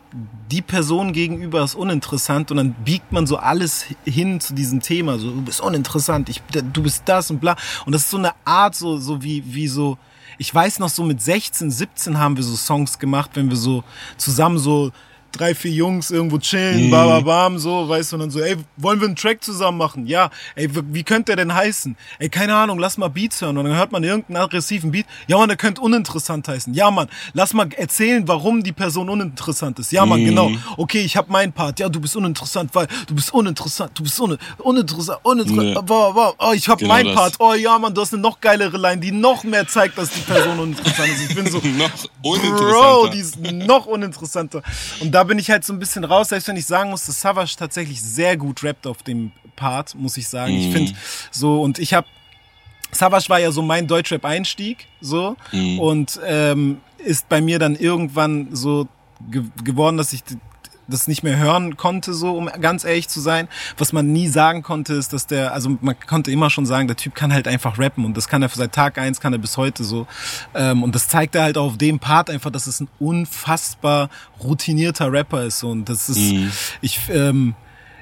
die Person gegenüber ist uninteressant und dann biegt man so alles hin zu diesem Thema, so, du bist uninteressant, ich, du bist das und bla. Und das ist so eine Art, so, so wie, wie so, ich weiß noch so mit 16, 17 haben wir so Songs gemacht, wenn wir so zusammen so drei, vier Jungs irgendwo chillen, mhm. bababam, so, weißt du, und dann so, ey, wollen wir einen Track zusammen machen? Ja, ey, wie könnte der denn heißen? Ey, keine Ahnung, lass mal Beats hören. Und dann hört man irgendeinen aggressiven Beat. Ja, man, der könnte uninteressant heißen. Ja, man, lass mal erzählen, warum die Person uninteressant ist. Ja, man, mhm. genau. Okay, ich habe meinen Part. Ja, du bist uninteressant, weil du bist uninteressant, du bist un uninteressant, uninteressant. Nee. Wow, wow. Oh, ich habe genau meinen Part. Oh ja, man, du hast eine noch geilere Line, die noch mehr zeigt, dass die Person uninteressant ist. Ich bin so, noch uninteressanter. Bro, die ist noch uninteressanter. Und da bin ich halt so ein bisschen raus, selbst wenn ich sagen muss, dass Savage tatsächlich sehr gut rappt auf dem Part, muss ich sagen. Mhm. Ich finde so, und ich habe Savage war ja so mein Deutschrap-Einstieg, so, mhm. und ähm, ist bei mir dann irgendwann so ge geworden, dass ich das nicht mehr hören konnte, so um ganz ehrlich zu sein. Was man nie sagen konnte, ist, dass der, also man konnte immer schon sagen, der Typ kann halt einfach rappen und das kann er seit Tag eins, kann er bis heute so. Ähm, und das zeigt er halt auf dem Part einfach, dass es ein unfassbar routinierter Rapper ist und das ist, mhm. ich, ähm,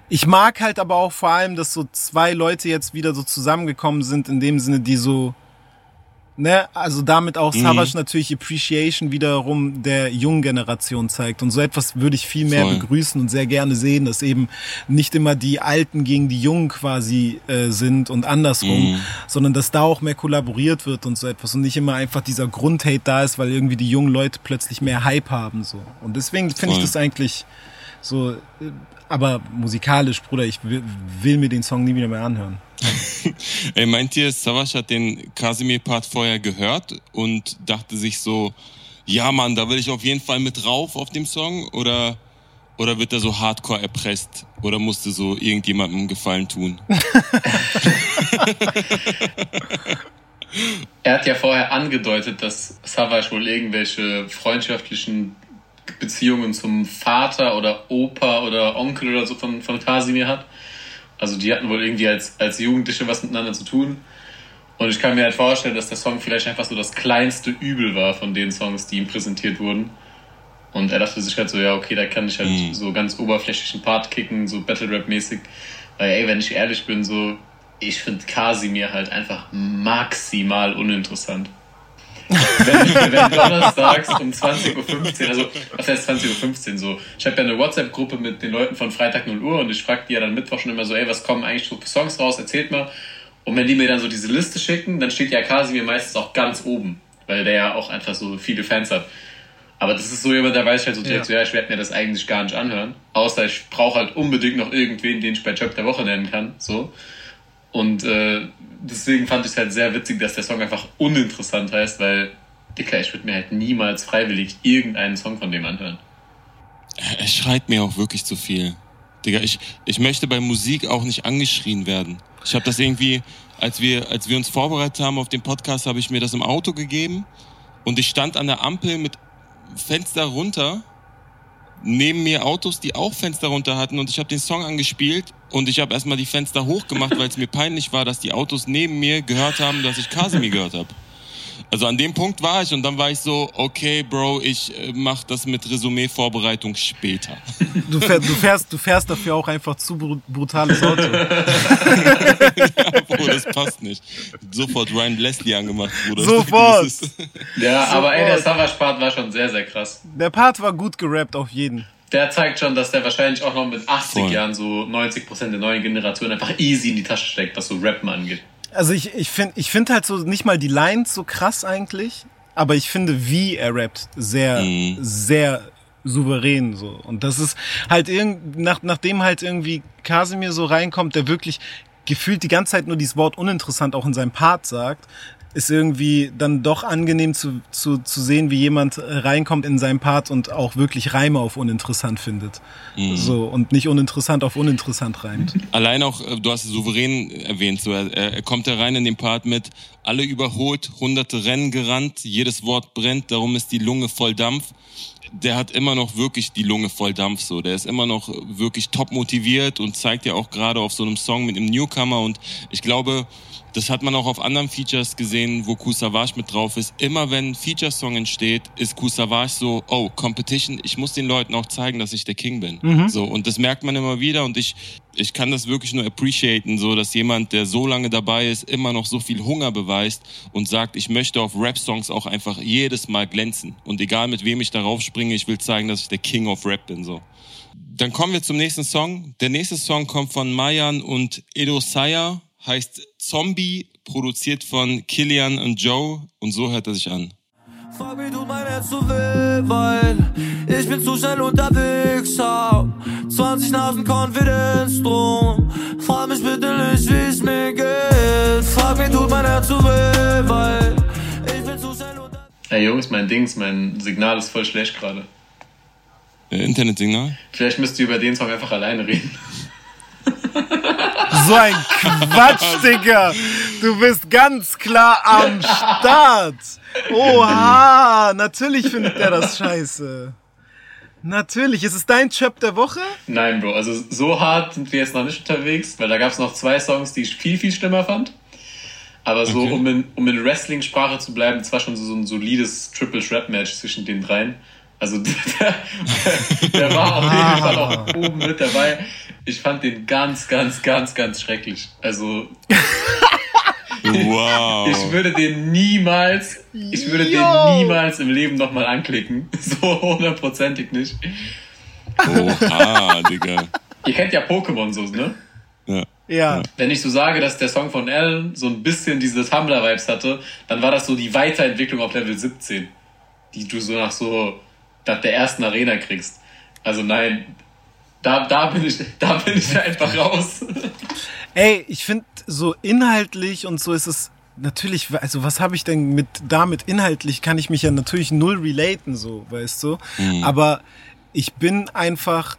ich mag halt aber auch vor allem, dass so zwei Leute jetzt wieder so zusammengekommen sind, in dem Sinne, die so Ne, also damit auch mhm. Savage natürlich Appreciation wiederum der jungen Generation zeigt. Und so etwas würde ich viel mehr Voll. begrüßen und sehr gerne sehen, dass eben nicht immer die Alten gegen die Jungen quasi äh, sind und andersrum, mhm. sondern dass da auch mehr kollaboriert wird und so etwas und nicht immer einfach dieser Grundhate da ist, weil irgendwie die jungen Leute plötzlich mehr Hype haben. so. Und deswegen finde ich das eigentlich so, äh, aber musikalisch, Bruder, ich will, will mir den Song nie wieder mehr anhören. Ey, meint ihr, Savas hat den Casimir-Part vorher gehört und dachte sich so, ja Mann, da will ich auf jeden Fall mit drauf auf dem Song? Oder, oder wird er so hardcore erpresst? Oder musste so irgendjemandem einen Gefallen tun? er hat ja vorher angedeutet, dass Savas wohl irgendwelche freundschaftlichen Beziehungen zum Vater oder Opa oder Onkel oder so von, von Casimir hat. Also die hatten wohl irgendwie als, als Jugendliche was miteinander zu tun. Und ich kann mir halt vorstellen, dass der Song vielleicht einfach so das kleinste Übel war von den Songs, die ihm präsentiert wurden. Und er dachte sich halt so, ja, okay, da kann ich halt mhm. so ganz oberflächlichen Part kicken, so Battle Rap-mäßig. Weil, ey, wenn ich ehrlich bin, so, ich finde Kasimir halt einfach maximal uninteressant wenn, wenn donnerstags um 20.15 Uhr, also was heißt 20.15 Uhr so, ich habe ja eine WhatsApp-Gruppe mit den Leuten von Freitag 0 Uhr und ich frage die ja dann Mittwoch schon immer so, ey, was kommen eigentlich so für Songs raus, erzählt mal. Und wenn die mir dann so diese Liste schicken, dann steht ja Kasimir meistens auch ganz oben, weil der ja auch einfach so viele Fans hat. Aber das ist so jemand, der weiß halt so direkt ja. so, ja, ich werde mir das eigentlich gar nicht anhören. Außer ich brauche halt unbedingt noch irgendwen, den ich bei Job der Woche nennen kann. So. Und äh, deswegen fand ich es halt sehr witzig, dass der Song einfach uninteressant heißt, weil, Dicker, ich würde mir halt niemals freiwillig irgendeinen Song von dem anhören. Er schreit mir auch wirklich zu viel. Digga, ich, ich möchte bei Musik auch nicht angeschrien werden. Ich habe das irgendwie, als wir, als wir uns vorbereitet haben auf den Podcast, habe ich mir das im Auto gegeben und ich stand an der Ampel mit Fenster runter neben mir Autos, die auch Fenster runter hatten und ich habe den Song angespielt und ich habe erstmal die Fenster hochgemacht, weil es mir peinlich war, dass die Autos neben mir gehört haben, dass ich Casimir gehört habe. Also an dem Punkt war ich und dann war ich so, okay, Bro, ich äh, mach das mit Resümee-Vorbereitung später. Du, fähr, du, fährst, du fährst dafür auch einfach zu brutales Auto. ja, Bro, das passt nicht. Sofort Ryan Leslie angemacht, Bruder. Sofort! ja, Sofort. aber ey, der Savage-Part war schon sehr, sehr krass. Der Part war gut gerappt, auf jeden. Der zeigt schon, dass der wahrscheinlich auch noch mit 80 Voll. Jahren so 90% der neuen Generation einfach easy in die Tasche steckt, was so Rappen angeht. Also ich, ich finde ich find halt so nicht mal die Lines so krass eigentlich, aber ich finde, wie er rappt, sehr, Mhm. sehr souverän so. Und das ist halt irgend, nach, nachdem halt irgendwie Kasimir so reinkommt, der wirklich gefühlt die ganze Zeit nur dieses Wort uninteressant auch in seinem Part sagt, ist irgendwie dann doch angenehm zu, zu, zu sehen, wie jemand reinkommt in seinen Part und auch wirklich Reime auf uninteressant findet. Mhm. So, und nicht uninteressant auf uninteressant reimt. Allein auch, äh, du hast souverän erwähnt, so, er, er kommt da rein in den Part mit, alle überholt, hunderte Rennen gerannt, jedes Wort brennt, darum ist die Lunge voll Dampf. Der hat immer noch wirklich die Lunge voll Dampf, so. Der ist immer noch wirklich top motiviert und zeigt ja auch gerade auf so einem Song mit einem Newcomer und ich glaube, das hat man auch auf anderen Features gesehen, wo Kusavage mit drauf ist. Immer wenn ein Feature-Song entsteht, ist Kusavage so, oh, Competition, ich muss den Leuten auch zeigen, dass ich der King bin. So, und das merkt man immer wieder und ich, ich kann das wirklich nur appreciaten, so, dass jemand, der so lange dabei ist, immer noch so viel Hunger beweist und sagt, ich möchte auf Rap-Songs auch einfach jedes Mal glänzen. Und egal mit wem ich darauf springe, ich will zeigen, dass ich der King of Rap bin, so. Dann kommen wir zum nächsten Song. Der nächste Song kommt von Mayan und Edo Saya, heißt Zombie, produziert von Killian und Joe und so hört er sich an. Frag wie tut mein Herz so weh, weil ich bin zu schnell unterwegs, hab 20 Nasen Confidence drum. Frag mich bitte nicht, wie es mir geht. Frag wie tut mein Herz so weh, weil ich bin zu schnell unterwegs. Ey Jungs, mein Dings, mein Signal ist voll schlecht gerade. Äh, Internetsignal? Vielleicht müsst ihr über den Song einfach alleine reden. So ein Quatsch, Digga. Du bist ganz klar am Start. Oha, natürlich findet er das scheiße. Natürlich. Ist es dein Chöp der Woche? Nein, Bro, also so hart sind wir jetzt noch nicht unterwegs, weil da gab es noch zwei Songs, die ich viel, viel schlimmer fand. Aber so, Okay. um in, um in Wrestling-Sprache zu bleiben, es war schon so, so ein solides Triple-Threat-Match zwischen den dreien. Also der, der war auf jeden Fall auch oben mit dabei. Ich fand den ganz, ganz, ganz, ganz schrecklich. Also Wow. ich würde den niemals, ich würde Yo. den niemals im Leben nochmal anklicken. So hundertprozentig nicht. Oha, Digga. Ihr kennt ja Pokémon so, ne? Ja. Ja. Wenn ich so sage, dass der Song von Alan so ein bisschen diese Tumblr-Vibes hatte, dann war das so die Weiterentwicklung auf Level 17, die du so nach so nach der ersten Arena kriegst. Also nein, da, da bin ich, da bin ich einfach raus. Ey, ich finde so inhaltlich und so ist es natürlich, also was habe ich denn mit damit inhaltlich kann ich mich ja natürlich null relaten so, weißt du? Aber ich bin einfach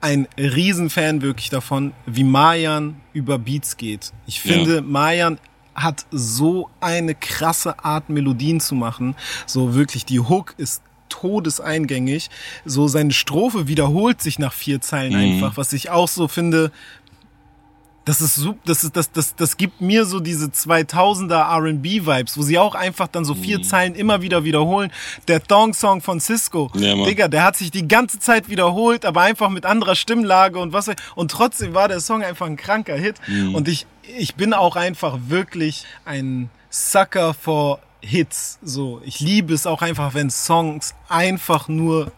ein Riesenfan wirklich davon, wie Mayan über Beats geht. Ich Ja. finde, Mayan hat so eine krasse Art, Melodien zu machen. So wirklich, die Hook ist todeseingängig. So seine Strophe wiederholt sich nach vier Zeilen einfach, was ich auch so finde, das ist super, das ist, das, das, das gibt mir so diese 2000er R&B-Vibes, wo sie auch einfach dann so vier Zeilen immer wieder wiederholen. Der Thong-Song von Cisco, Ja, Mann. Digga, der hat sich die ganze Zeit wiederholt, aber einfach mit anderer Stimmlage und was, und trotzdem war der Song einfach ein kranker Hit. Und ich, ich bin auch einfach wirklich ein Sucker for Hits, so. Ich liebe es auch einfach, wenn Songs einfach nur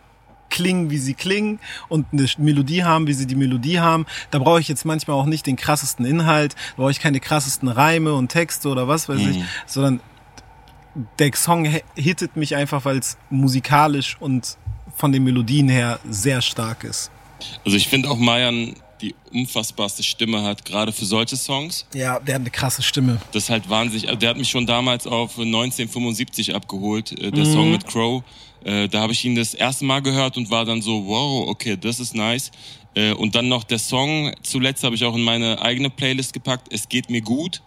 klingen, wie sie klingen und eine Melodie haben, wie sie die Melodie haben. Da brauche ich jetzt manchmal auch nicht den krassesten Inhalt, da brauche ich keine krassesten Reime und Texte oder was weiß ich, sondern der Song hittet mich einfach, weil es musikalisch und von den Melodien her sehr stark ist. Also ich finde auch Mayan die unfassbarste Stimme hat, gerade für solche Songs. Ja, der hat eine krasse Stimme. Das ist halt wahnsinnig. Also der hat mich schon damals auf 1975 abgeholt, äh, der Song mit Crow. Äh, da habe ich ihn das erste Mal gehört und war dann so, wow, okay, das ist nice. Äh, und dann noch der Song, zuletzt habe ich auch in meine eigene Playlist gepackt, Es geht mir gut.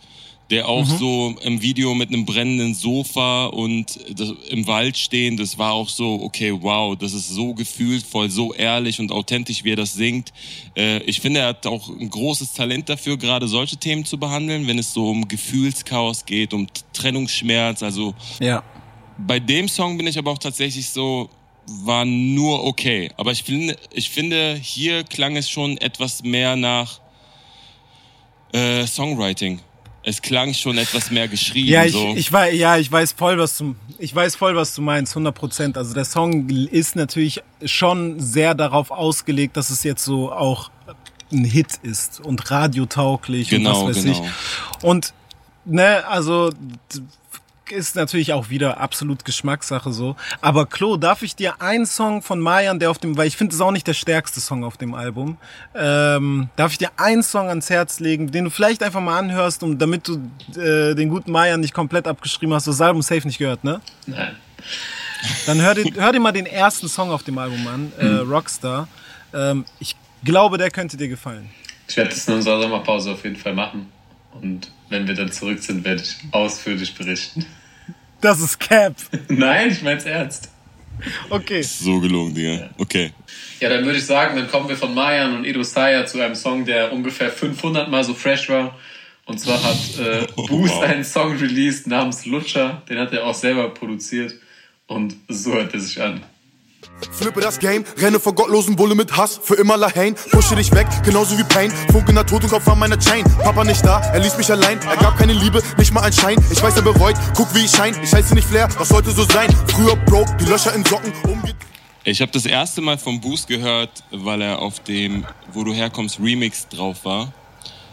Der auch so im Video mit einem brennenden Sofa und das, im Wald stehen, das war auch so, okay, wow, das ist so gefühlvoll, so ehrlich und authentisch, wie er das singt. Äh, ich finde, er hat auch ein großes Talent dafür, gerade solche Themen zu behandeln, wenn es so um Gefühlschaos geht, um Trennungsschmerz. Also Ja. bei dem Song bin ich aber auch tatsächlich so, war nur okay. Aber ich finde, ich finde, hier klang es schon etwas mehr nach äh, Songwriting. Es klang schon etwas mehr geschrieben. Ja, ich, so. ich, weiß, ja, ich weiß voll, was du, ich weiß voll, was du meinst, 100 Prozent. Also der Song ist natürlich schon sehr darauf ausgelegt, dass es jetzt so auch ein Hit ist und radiotauglich Genau, und was weiß genau. ich. Und ne, also ist natürlich auch wieder absolut Geschmackssache so. Aber Klo, darf ich dir einen Song von Mayan, der auf dem, weil ich finde es auch nicht der stärkste Song auf dem Album, ähm, darf ich dir einen Song ans Herz legen, den du vielleicht einfach mal anhörst, um, damit du äh, den guten Mayan nicht komplett abgeschrieben hast. Das Album safe nicht gehört, ne? Nein. Dann hör dir, hör dir mal den ersten Song auf dem Album an, äh, Hm. Rockstar. Ähm, ich glaube, der könnte dir gefallen. Ich werde das in unserer Sommerpause auf jeden Fall machen. Und wenn wir dann zurück sind, werde ich ausführlich berichten. Das ist Cap. Nein, ich mein's ernst. Okay. so gelungen, Digga. Okay. Ja, dann würde ich sagen, dann kommen wir von Mayan und Edo Saya zu einem Song, der ungefähr 500 Mal so fresh war. Und zwar hat äh, Boost Wow. einen Song released namens Lutscher. Den hat er auch selber produziert. Und so hört er sich an. Flippe das Game, renne vor gottlosen Bulle mit Hass, für immer Lahane. Pushe dich weg, genauso wie Pain. Funkelnder Totenkopf an meiner Chain. Papa nicht da, er ließ mich allein. Er gab keine Liebe, nicht mal ein Schein. Ich weiß, er bereut, guck wie ich schein. Ich heiße nicht Flair, was sollte so sein? Früher broke, die Löcher in Socken, umge... Ich habe das erste Mal vom Boost gehört, weil er auf dem Wo du herkommst Remix drauf war.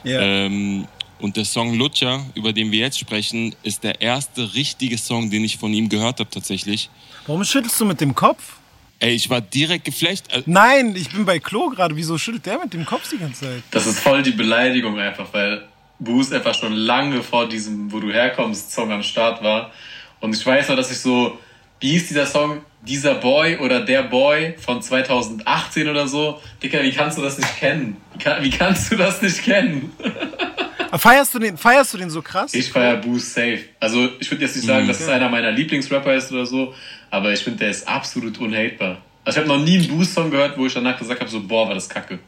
Ja. Ähm, und der Song Lutscher, über den wir jetzt sprechen, ist der erste richtige Song, den ich von ihm gehört habe tatsächlich. Warum schüttelst du mit dem Kopf? Ey, ich war direkt geflasht. Äh, Nein, ich bin bei Klo gerade. Wieso schüttelt der mit dem Kopf die ganze Zeit? Das ist voll die Beleidigung einfach, weil Boost einfach schon lange vor diesem Wo du herkommst Song am Start war. Und ich weiß noch, dass ich so, wie hieß dieser Song? Dieser Boy oder der Boy von 2018 oder so. Dicker, wie kannst du das nicht kennen? Wie, kann, wie kannst du das nicht kennen? Feierst du den, feierst du den so krass? Ich feier Boost safe. Also ich würde jetzt nicht sagen, dass es einer meiner Lieblingsrapper ist oder so, aber ich finde, der ist absolut unhatebar. Also ich habe noch nie einen Boost-Song gehört, wo ich danach gesagt habe, so, boah, war das kacke.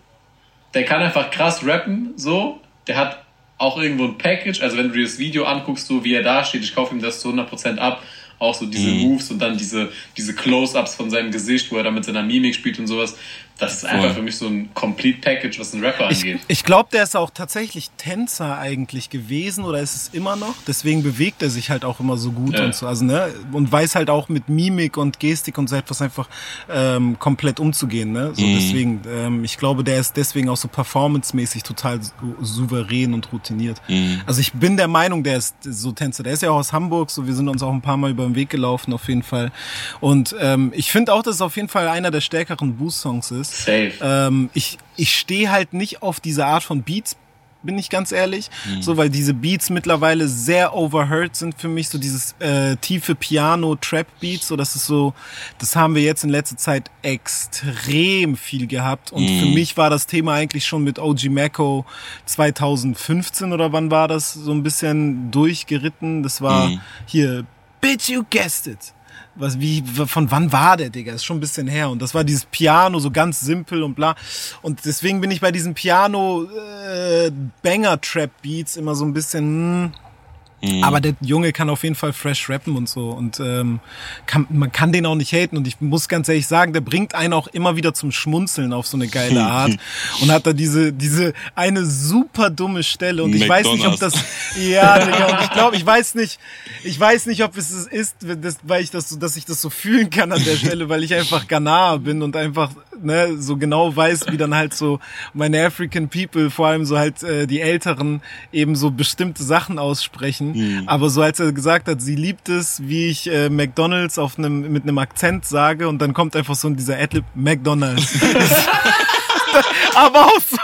Der kann einfach krass rappen, so. Der hat auch irgendwo ein Package. Also wenn du dir das Video anguckst, so wie er da steht, ich kaufe ihm das zu 100% ab. Auch so diese Moves und dann diese, diese Close-Ups von seinem Gesicht, wo er dann mit seiner Mimik spielt und sowas. Das ist einfach für mich so ein Complete Package, was einen Rapper Ich, angeht. ich glaube, der ist auch tatsächlich Tänzer eigentlich gewesen oder ist es immer noch. Deswegen bewegt er sich halt auch immer so gut Ja. und so. Also, ne? Und weiß halt auch mit Mimik und Gestik und so etwas einfach ähm, komplett umzugehen. Ne? So, Deswegen, ähm, ich glaube, der ist deswegen auch so performancemäßig total sou- souverän und routiniert. Also ich bin der Meinung, der ist so Tänzer. Der ist ja auch aus Hamburg, so wir sind uns auch ein paar Mal über den Weg gelaufen auf jeden Fall. Und ähm, ich finde auch, dass es auf jeden Fall einer der stärkeren Boost-Songs ist. Safe. Ähm, ich ich stehe halt nicht auf diese Art von Beats, bin ich ganz ehrlich. So, weil diese Beats mittlerweile sehr overheard sind für mich. So dieses äh, tiefe Piano-Trap-Beats, so das ist so, das haben wir jetzt in letzter Zeit extrem viel gehabt. Und für mich war das Thema eigentlich schon mit OG Mako 2015 oder wann war das so ein bisschen durchgeritten. Das war hier, Bitch, you guessed it was wie von wann war der Digga? Ist schon ein bisschen her und das war dieses Piano so ganz simpel und bla und deswegen bin ich bei diesen Piano äh, immer so ein bisschen hm, aber der Junge kann auf jeden Fall fresh rappen und so. Und ähm, kann, man kann den auch nicht haten. Und ich muss ganz ehrlich sagen, der bringt einen auch immer wieder zum Schmunzeln auf so eine geile Art. Und hat da diese diese eine super dumme Stelle. Und ich weiß nicht, ob das ja Digga und ich glaube, ich weiß nicht, ich weiß nicht, ob es ist, das, weil ich das so, dass ich das so fühlen kann an der Stelle, weil ich einfach Ghana bin und einfach ne, so genau weiß, wie dann halt so meine African People, vor allem so halt äh, die Älteren, eben so bestimmte Sachen aussprechen. Aber so als er gesagt hat, sie liebt es, wie ich äh, McDonalds auf einem mit einem Akzent sage und dann kommt einfach so dieser Adlib McDonalds. aber auch so,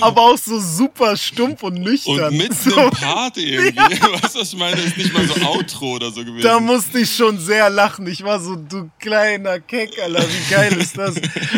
aber auch so super stumpf und nüchtern. Und mit so. einem Part irgendwie. Weißt du, was ich meine? Ist nicht mal so Outro oder so gewesen. Da musste ich schon sehr lachen. Ich war so, du kleiner Keck, Alter, wie geil ist das?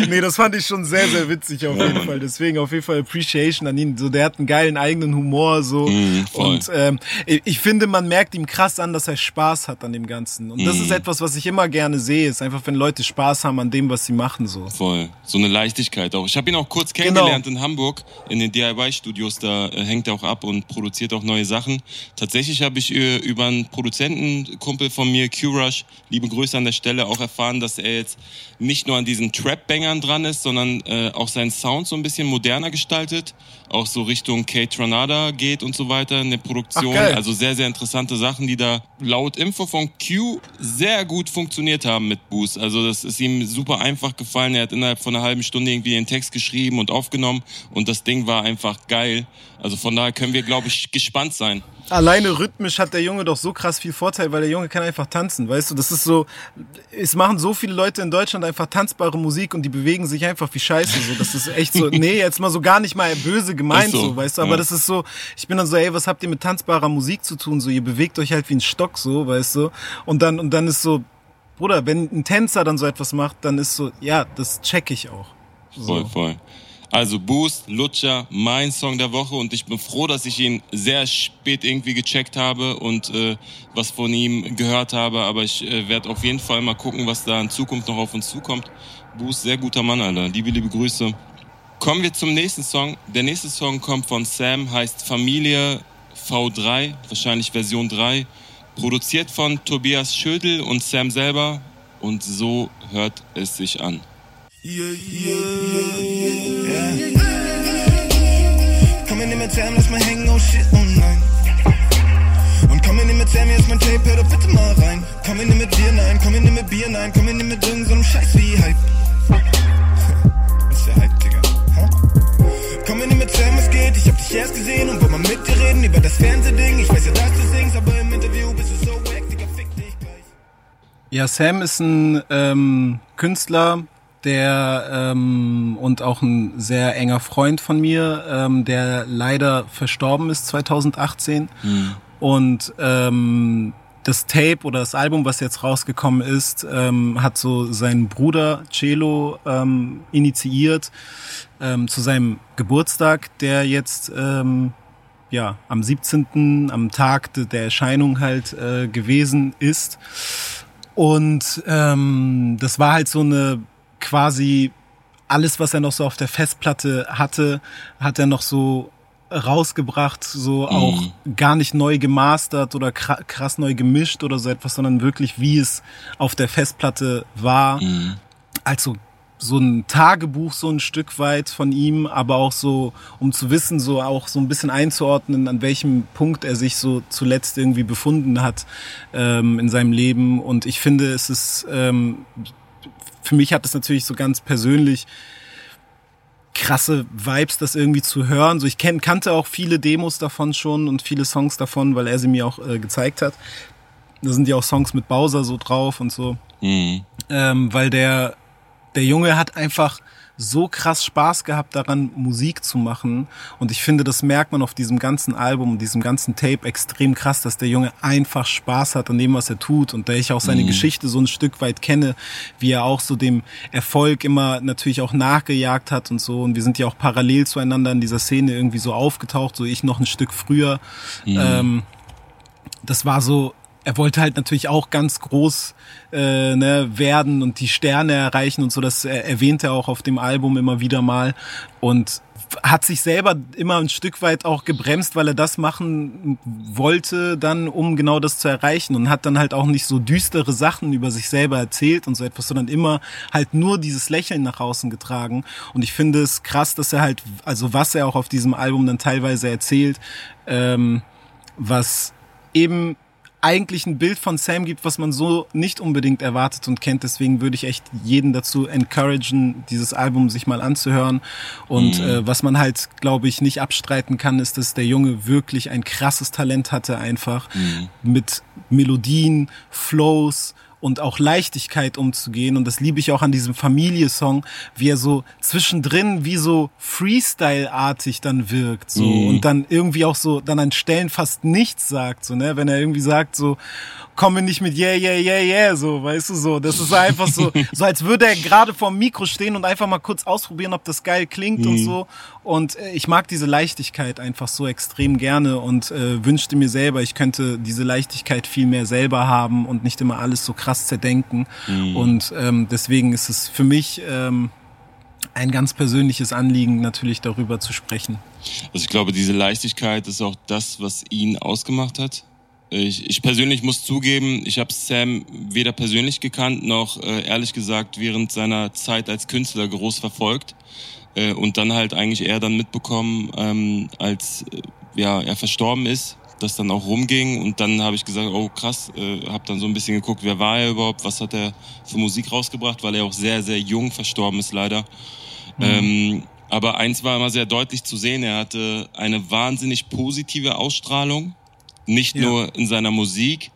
Nee, das fand ich schon sehr, sehr witzig auf jeden Fall. Deswegen auf jeden Fall Appreciation an ihn. So, der hat einen geilen eigenen Humor, so. Mhm, voll. und ähm, ich finde, man merkt ihm krass an, dass er Spaß hat an dem Ganzen. Und das Mhm. ist etwas, was ich immer gerne sehe. Ist einfach, wenn Leute Spaß haben an dem, was sie machen, so. Voll. So eine Leichtigkeit auch. Ich habe ihn auch kurz Genau, kennengelernt in Hamburg in den DIY-Studios. Da äh, hängt er auch ab und produziert auch neue Sachen. Tatsächlich habe ich äh, über einen Produzentenkumpel von mir, Q-Rush, liebe Grüße an der Stelle, auch erfahren, dass er jetzt nicht nur an diesen Trap-Bangern dran ist, sondern äh, auch seinen Sound so ein bisschen moderner gestaltet. Auch so Richtung Kate Tranada geht und so weiter in der Produktion. Ach, also sehr, sehr interessante Sachen, die da laut Info von Q sehr gut funktioniert haben mit Boost. Also das ist ihm super einfach gefallen. Er hat innerhalb von einer halben Stunde irgendwie den Text geschrieben und aufgenommen und das Ding war einfach geil. Also von daher können wir, glaube ich, gespannt sein. Alleine rhythmisch hat der Junge doch so krass viel Vorteil, weil der Junge kann einfach tanzen, weißt du? Das ist so, es machen so viele Leute in Deutschland einfach tanzbare Musik und die bewegen sich einfach wie Scheiße. So, das ist echt so, nee, jetzt mal so gar nicht mal böse gemeint, so, so, weißt du? Aber ja. das ist so, ich bin dann so, ey, was habt ihr mit tanzbarer Musik zu tun? So, ihr bewegt euch halt wie ein Stock, so, weißt du? Und dann, und dann ist so, Bruder, wenn ein Tänzer dann so etwas macht, dann ist so, ja, das check ich auch. Voll, voll. Also Boost, Lutscher, mein Song der Woche und ich bin froh, dass ich ihn sehr spät irgendwie gecheckt habe und äh, was von ihm gehört habe, aber ich äh, werde auf jeden Fall mal gucken, was da in Zukunft noch auf uns zukommt. Boost, sehr guter Mann, Alter. Liebe, liebe Grüße. Kommen wir zum nächsten Song. Der nächste Song kommt von Sam, heißt Familie V3, wahrscheinlich Version 3. Produziert von Tobias Schödel und Sam selber und so hört es sich an. Komm in mit Sam, lass mal hängen, oh shit, oh nein. Und komm in mit Sam, hier ist mein Tape, hör doch bitte mal rein. Komm in mit Bier, nein, komm in mit Bier, nein, komm in mit irgendeinem so Scheiß wie Hype. Was ist der Hype, Digga? Komm in mit Sam, es geht, ich hab dich erst gesehen und wollte mal mit dir reden über das Fernsehding. Ich weiß ja, dass du singst, aber im Interview bist du so wack, Digga, fick dich gleich. Ja, Sam ist ein ähm, Künstler, der ähm, und auch ein sehr enger Freund von mir, ähm, der leider verstorben ist 2018. Und ähm, das Tape oder das Album, was jetzt rausgekommen ist, ähm, hat so seinen Bruder Celo ähm, initiiert ähm, zu seinem Geburtstag, der jetzt ähm, ja am 17. am Tag de- der Erscheinung halt äh, gewesen ist. Und ähm, das war halt so eine quasi alles, was er noch so auf der Festplatte hatte, hat er noch so rausgebracht, so auch gar nicht neu gemastert oder kra- krass neu gemischt oder so etwas, sondern wirklich wie es auf der Festplatte war. Also so ein Tagebuch so ein Stück weit von ihm, aber auch so, um zu wissen, so auch so ein bisschen einzuordnen, an welchem Punkt er sich so zuletzt irgendwie befunden hat ähm, in seinem Leben. Und ich finde, es ist, ähm, für mich hat es natürlich so ganz persönlich krasse Vibes, das irgendwie zu hören. So ich kenn, kannte auch viele Demos davon schon und viele Songs davon, weil er sie mir auch äh, gezeigt hat. Da sind ja auch Songs mit Bowser so drauf und so. Mhm. Ähm, weil der, der Junge hat einfach so krass Spaß gehabt daran, Musik zu machen. Und ich finde, das merkt man auf diesem ganzen Album und diesem ganzen Tape extrem krass, dass der Junge einfach Spaß hat an dem, was er tut. Und da ich auch seine Geschichte so ein Stück weit kenne, wie er auch so dem Erfolg immer natürlich auch nachgejagt hat und so. Und wir sind ja auch parallel zueinander in dieser Szene irgendwie so aufgetaucht, so ich noch ein Stück früher. Ähm, das war so, er wollte halt natürlich auch ganz groß äh, ne, werden und die Sterne erreichen und so, das er, erwähnt er auch auf dem Album immer wieder mal und hat sich selber immer ein Stück weit auch gebremst, weil er das machen wollte dann, um genau das zu erreichen und hat dann halt auch nicht so düstere Sachen über sich selber erzählt und so etwas, sondern immer halt nur dieses Lächeln nach außen getragen. Und ich finde es krass, dass er halt, also was er auch auf diesem Album dann teilweise erzählt, ähm, was eben eigentlich ein Bild von Sam gibt, was man so nicht unbedingt erwartet und kennt. Deswegen würde ich echt jeden dazu encouragen, dieses Album sich mal anzuhören. Und äh, was man halt, glaube ich, nicht abstreiten kann, ist, dass der Junge wirklich ein krasses Talent hatte, einfach mit Melodien, Flows und auch Leichtigkeit umzugehen. Und das liebe ich auch an diesem Familie-Song, wie er so zwischendrin wie so Freestyle-artig dann wirkt. So. Und dann irgendwie auch so, dann an Stellen fast nichts sagt. So, ne? Wenn er irgendwie sagt, so, komme nicht mit yeah, yeah, yeah, yeah, so, weißt du, so. Das ist einfach so, so als würde er gerade vorm Mikro stehen und einfach mal kurz ausprobieren, ob das geil klingt und so. Und äh, ich mag diese Leichtigkeit einfach so extrem gerne und äh, wünschte mir selber, ich könnte diese Leichtigkeit viel mehr selber haben und nicht immer alles so krass zerdenken. Und ähm, deswegen ist es für mich ähm, ein ganz persönliches Anliegen, natürlich darüber zu sprechen. Also ich glaube, diese Leichtigkeit ist auch das, was ihn ausgemacht hat. Ich, ich persönlich muss zugeben, ich habe Sam weder persönlich gekannt noch äh, ehrlich gesagt während seiner Zeit als Künstler groß verfolgt äh, und dann halt eigentlich eher dann mitbekommen, ähm, als äh, ja er verstorben ist, das dann auch rumging und dann habe ich gesagt, oh krass, äh, habe dann so ein bisschen geguckt, wer war er überhaupt, was hat er für Musik rausgebracht, weil er auch sehr sehr jung verstorben ist leider. Mhm. Ähm, aber eins war immer sehr deutlich zu sehen, er hatte eine wahnsinnig positive Ausstrahlung nicht ja. nur in seiner Musik,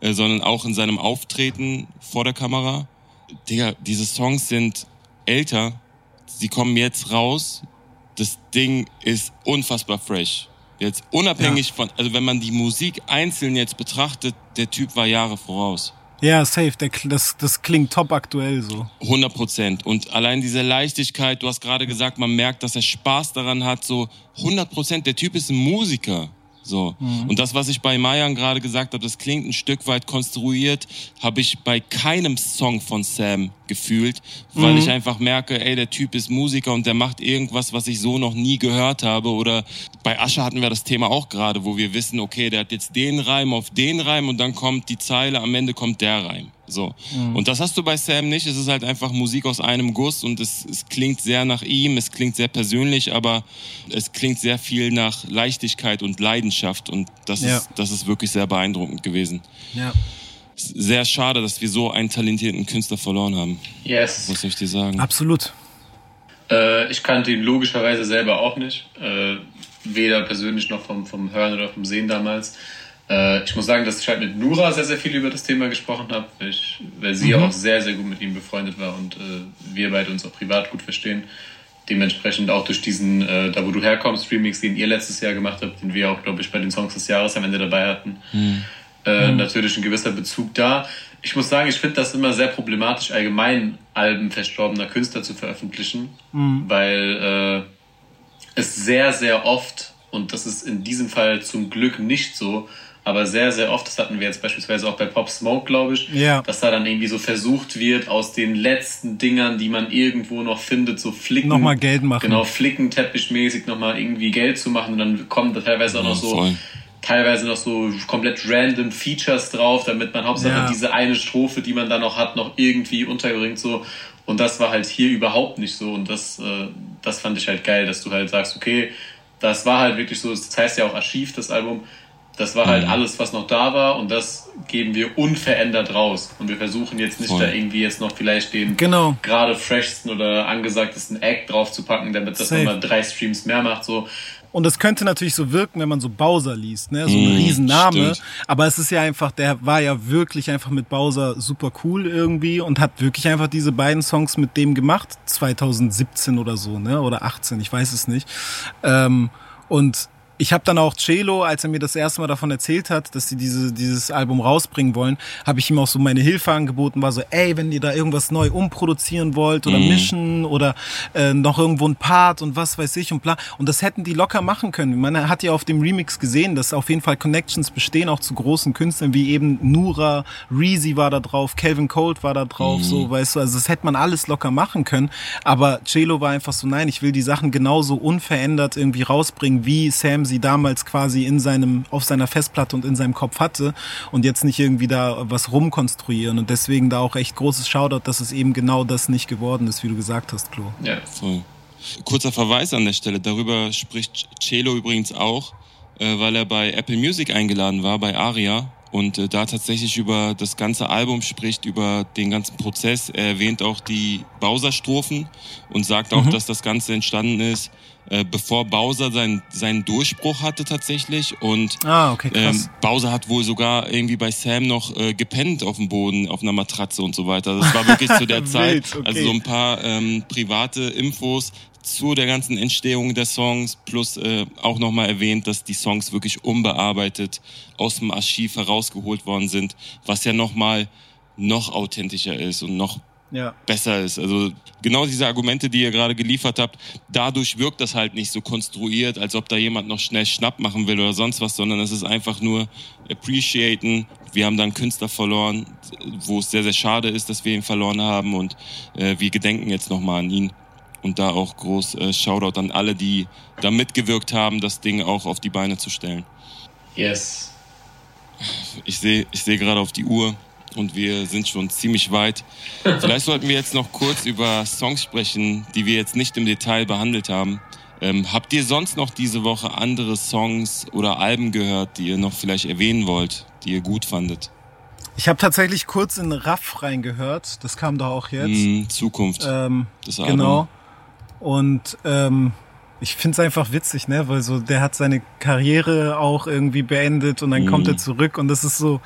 äh, sondern auch in seinem Auftreten vor der Kamera. Digga, diese Songs sind älter. Sie kommen jetzt raus. Das Ding ist unfassbar fresh. Jetzt unabhängig ja. von, also wenn man die Musik einzeln jetzt betrachtet, der Typ war Jahre voraus. Ja, safe. Der, das, das klingt top aktuell so. 100 Prozent. Und allein diese Leichtigkeit, du hast gerade gesagt, man merkt, dass er Spaß daran hat, so 100 Prozent. Der Typ ist ein Musiker. So. Mhm. Und das, was ich bei Mayan gerade gesagt habe, das klingt ein Stück weit konstruiert, habe ich bei keinem Song von Sam gefühlt, weil mhm. ich einfach merke, ey, der Typ ist Musiker und der macht irgendwas, was ich so noch nie gehört habe. Oder bei Asche hatten wir das Thema auch gerade, wo wir wissen, okay, der hat jetzt den Reim auf den Reim und dann kommt die Zeile, am Ende kommt der Reim. So. Mhm. Und das hast du bei Sam nicht. Es ist halt einfach Musik aus einem Guss und es, es klingt sehr nach ihm, es klingt sehr persönlich, aber es klingt sehr viel nach Leichtigkeit und Leidenschaft und das, ja. ist, das ist wirklich sehr beeindruckend gewesen. Ja. Sehr schade, dass wir so einen talentierten Künstler verloren haben. Yes. Was soll ich dir sagen? Absolut. Äh, ich kannte ihn logischerweise selber auch nicht. Äh, weder persönlich noch vom, vom Hören oder vom Sehen damals. Äh, ich muss sagen, dass ich halt mit Nura sehr, sehr viel über das Thema gesprochen habe, weil, weil sie mhm. auch sehr, sehr gut mit ihm befreundet war und äh, wir beide uns auch privat gut verstehen. Dementsprechend auch durch diesen äh, Da wo du herkommst Remix, den ihr letztes Jahr gemacht habt, den wir auch, glaube ich, bei den Songs des Jahres am Ende dabei hatten. Mhm. Äh, mhm. Natürlich ein gewisser Bezug da. Ich muss sagen, ich finde das immer sehr problematisch, allgemein Alben verstorbener Künstler zu veröffentlichen, mhm. weil äh, es sehr, sehr oft, und das ist in diesem Fall zum Glück nicht so, aber sehr, sehr oft, das hatten wir jetzt beispielsweise auch bei Pop Smoke, glaube ich, ja. dass da dann irgendwie so versucht wird, aus den letzten Dingern, die man irgendwo noch findet, so flicken. Nochmal Geld machen. Genau, flicken, teppichmäßig nochmal irgendwie Geld zu machen und dann kommen da teilweise auch noch so, voll. Teilweise noch so komplett random Features drauf, damit man hauptsächlich ja. diese eine Strophe, die man da noch hat, noch irgendwie unterbringt, so. Und das war halt hier überhaupt nicht so und das, äh, das fand ich halt geil, dass du halt sagst, okay, das war halt wirklich so, das heißt ja auch Archiv, das Album, das war halt mhm. alles, was noch da war und das geben wir unverändert raus. Und wir versuchen jetzt nicht Voll. da irgendwie jetzt noch vielleicht den genau. gerade freshsten oder angesagtesten Act draufzupacken, damit das nochmal drei Streams mehr macht. So. Und es könnte natürlich so wirken, wenn man so Bowser liest, ne? So ein mm, Riesenname. Stimmt. Aber es ist ja einfach, der war ja wirklich einfach mit Bowser super cool irgendwie und hat wirklich einfach diese beiden Songs mit dem gemacht, 2017 oder so, ne? Oder 18, ich weiß es nicht. Ähm, und ich habe dann auch Celo, als er mir das erste Mal davon erzählt hat, dass sie diese, dieses Album rausbringen wollen, habe ich ihm auch so meine Hilfe angeboten, war so, ey, wenn ihr da irgendwas neu umproduzieren wollt oder mhm. mischen oder äh, noch irgendwo ein Part und was weiß ich und bla. Und das hätten die locker machen können. Man hat ja auf dem Remix gesehen, dass auf jeden Fall Connections bestehen, auch zu großen Künstlern wie eben Nura, Reezy war da drauf, Calvin Cold war da drauf, mhm. so, weißt du, also das hätte man alles locker machen können. Aber Celo war einfach so, nein, ich will die Sachen genauso unverändert irgendwie rausbringen, wie Sam sie damals quasi in seinem, auf seiner Festplatte und in seinem Kopf hatte und jetzt nicht irgendwie da was rumkonstruieren und deswegen da auch echt großes Shoutout, dass es eben genau das nicht geworden ist, wie du gesagt hast, Klo. Ja, voll. Kurzer Verweis an der Stelle, darüber spricht Celo übrigens auch, äh, weil er bei Apple Music eingeladen war, bei Aria und äh, da tatsächlich über das ganze Album spricht, über den ganzen Prozess. Er erwähnt auch die Bowser-Strophen und sagt auch, mhm. dass das Ganze entstanden ist äh, bevor Bowser seinen, seinen Durchbruch hatte tatsächlich. Und ah, okay. Ähm, Bowser hat wohl sogar irgendwie bei Sam noch äh, gepennt auf dem Boden, auf einer Matratze und so weiter. Das war wirklich zu der Zeit. Okay. Also so ein paar ähm, private Infos zu der ganzen Entstehung der Songs, plus äh, auch nochmal erwähnt, dass die Songs wirklich unbearbeitet aus dem Archiv herausgeholt worden sind, was ja nochmal noch authentischer ist und noch ja. besser ist. Also genau diese Argumente, die ihr gerade geliefert habt, dadurch wirkt das halt nicht so konstruiert, als ob da jemand noch schnell Schnapp machen will oder sonst was, sondern es ist einfach nur appreciaten. Wir haben dann Künstler verloren, wo es sehr, sehr schade ist, dass wir ihn verloren haben und äh, wir gedenken jetzt nochmal an ihn. Und da auch groß äh, Shoutout an alle, die da mitgewirkt haben, das Ding auch auf die Beine zu stellen. Yes. Ich sehe ich seh gerade auf die Uhr und wir sind schon ziemlich weit. Vielleicht sollten wir jetzt noch kurz über Songs sprechen, die wir jetzt nicht im Detail behandelt haben. Ähm, habt ihr sonst noch diese Woche andere Songs oder Alben gehört, die ihr noch vielleicht erwähnen wollt, die ihr gut fandet? Ich habe tatsächlich kurz in Raff reingehört. Das kam doch auch jetzt. Mm, Zukunft. Ähm, das Album. genau. Und ähm, ich find's einfach witzig, ne? Weil so, der hat seine Karriere auch irgendwie beendet und dann Mhm. kommt er zurück und das ist so.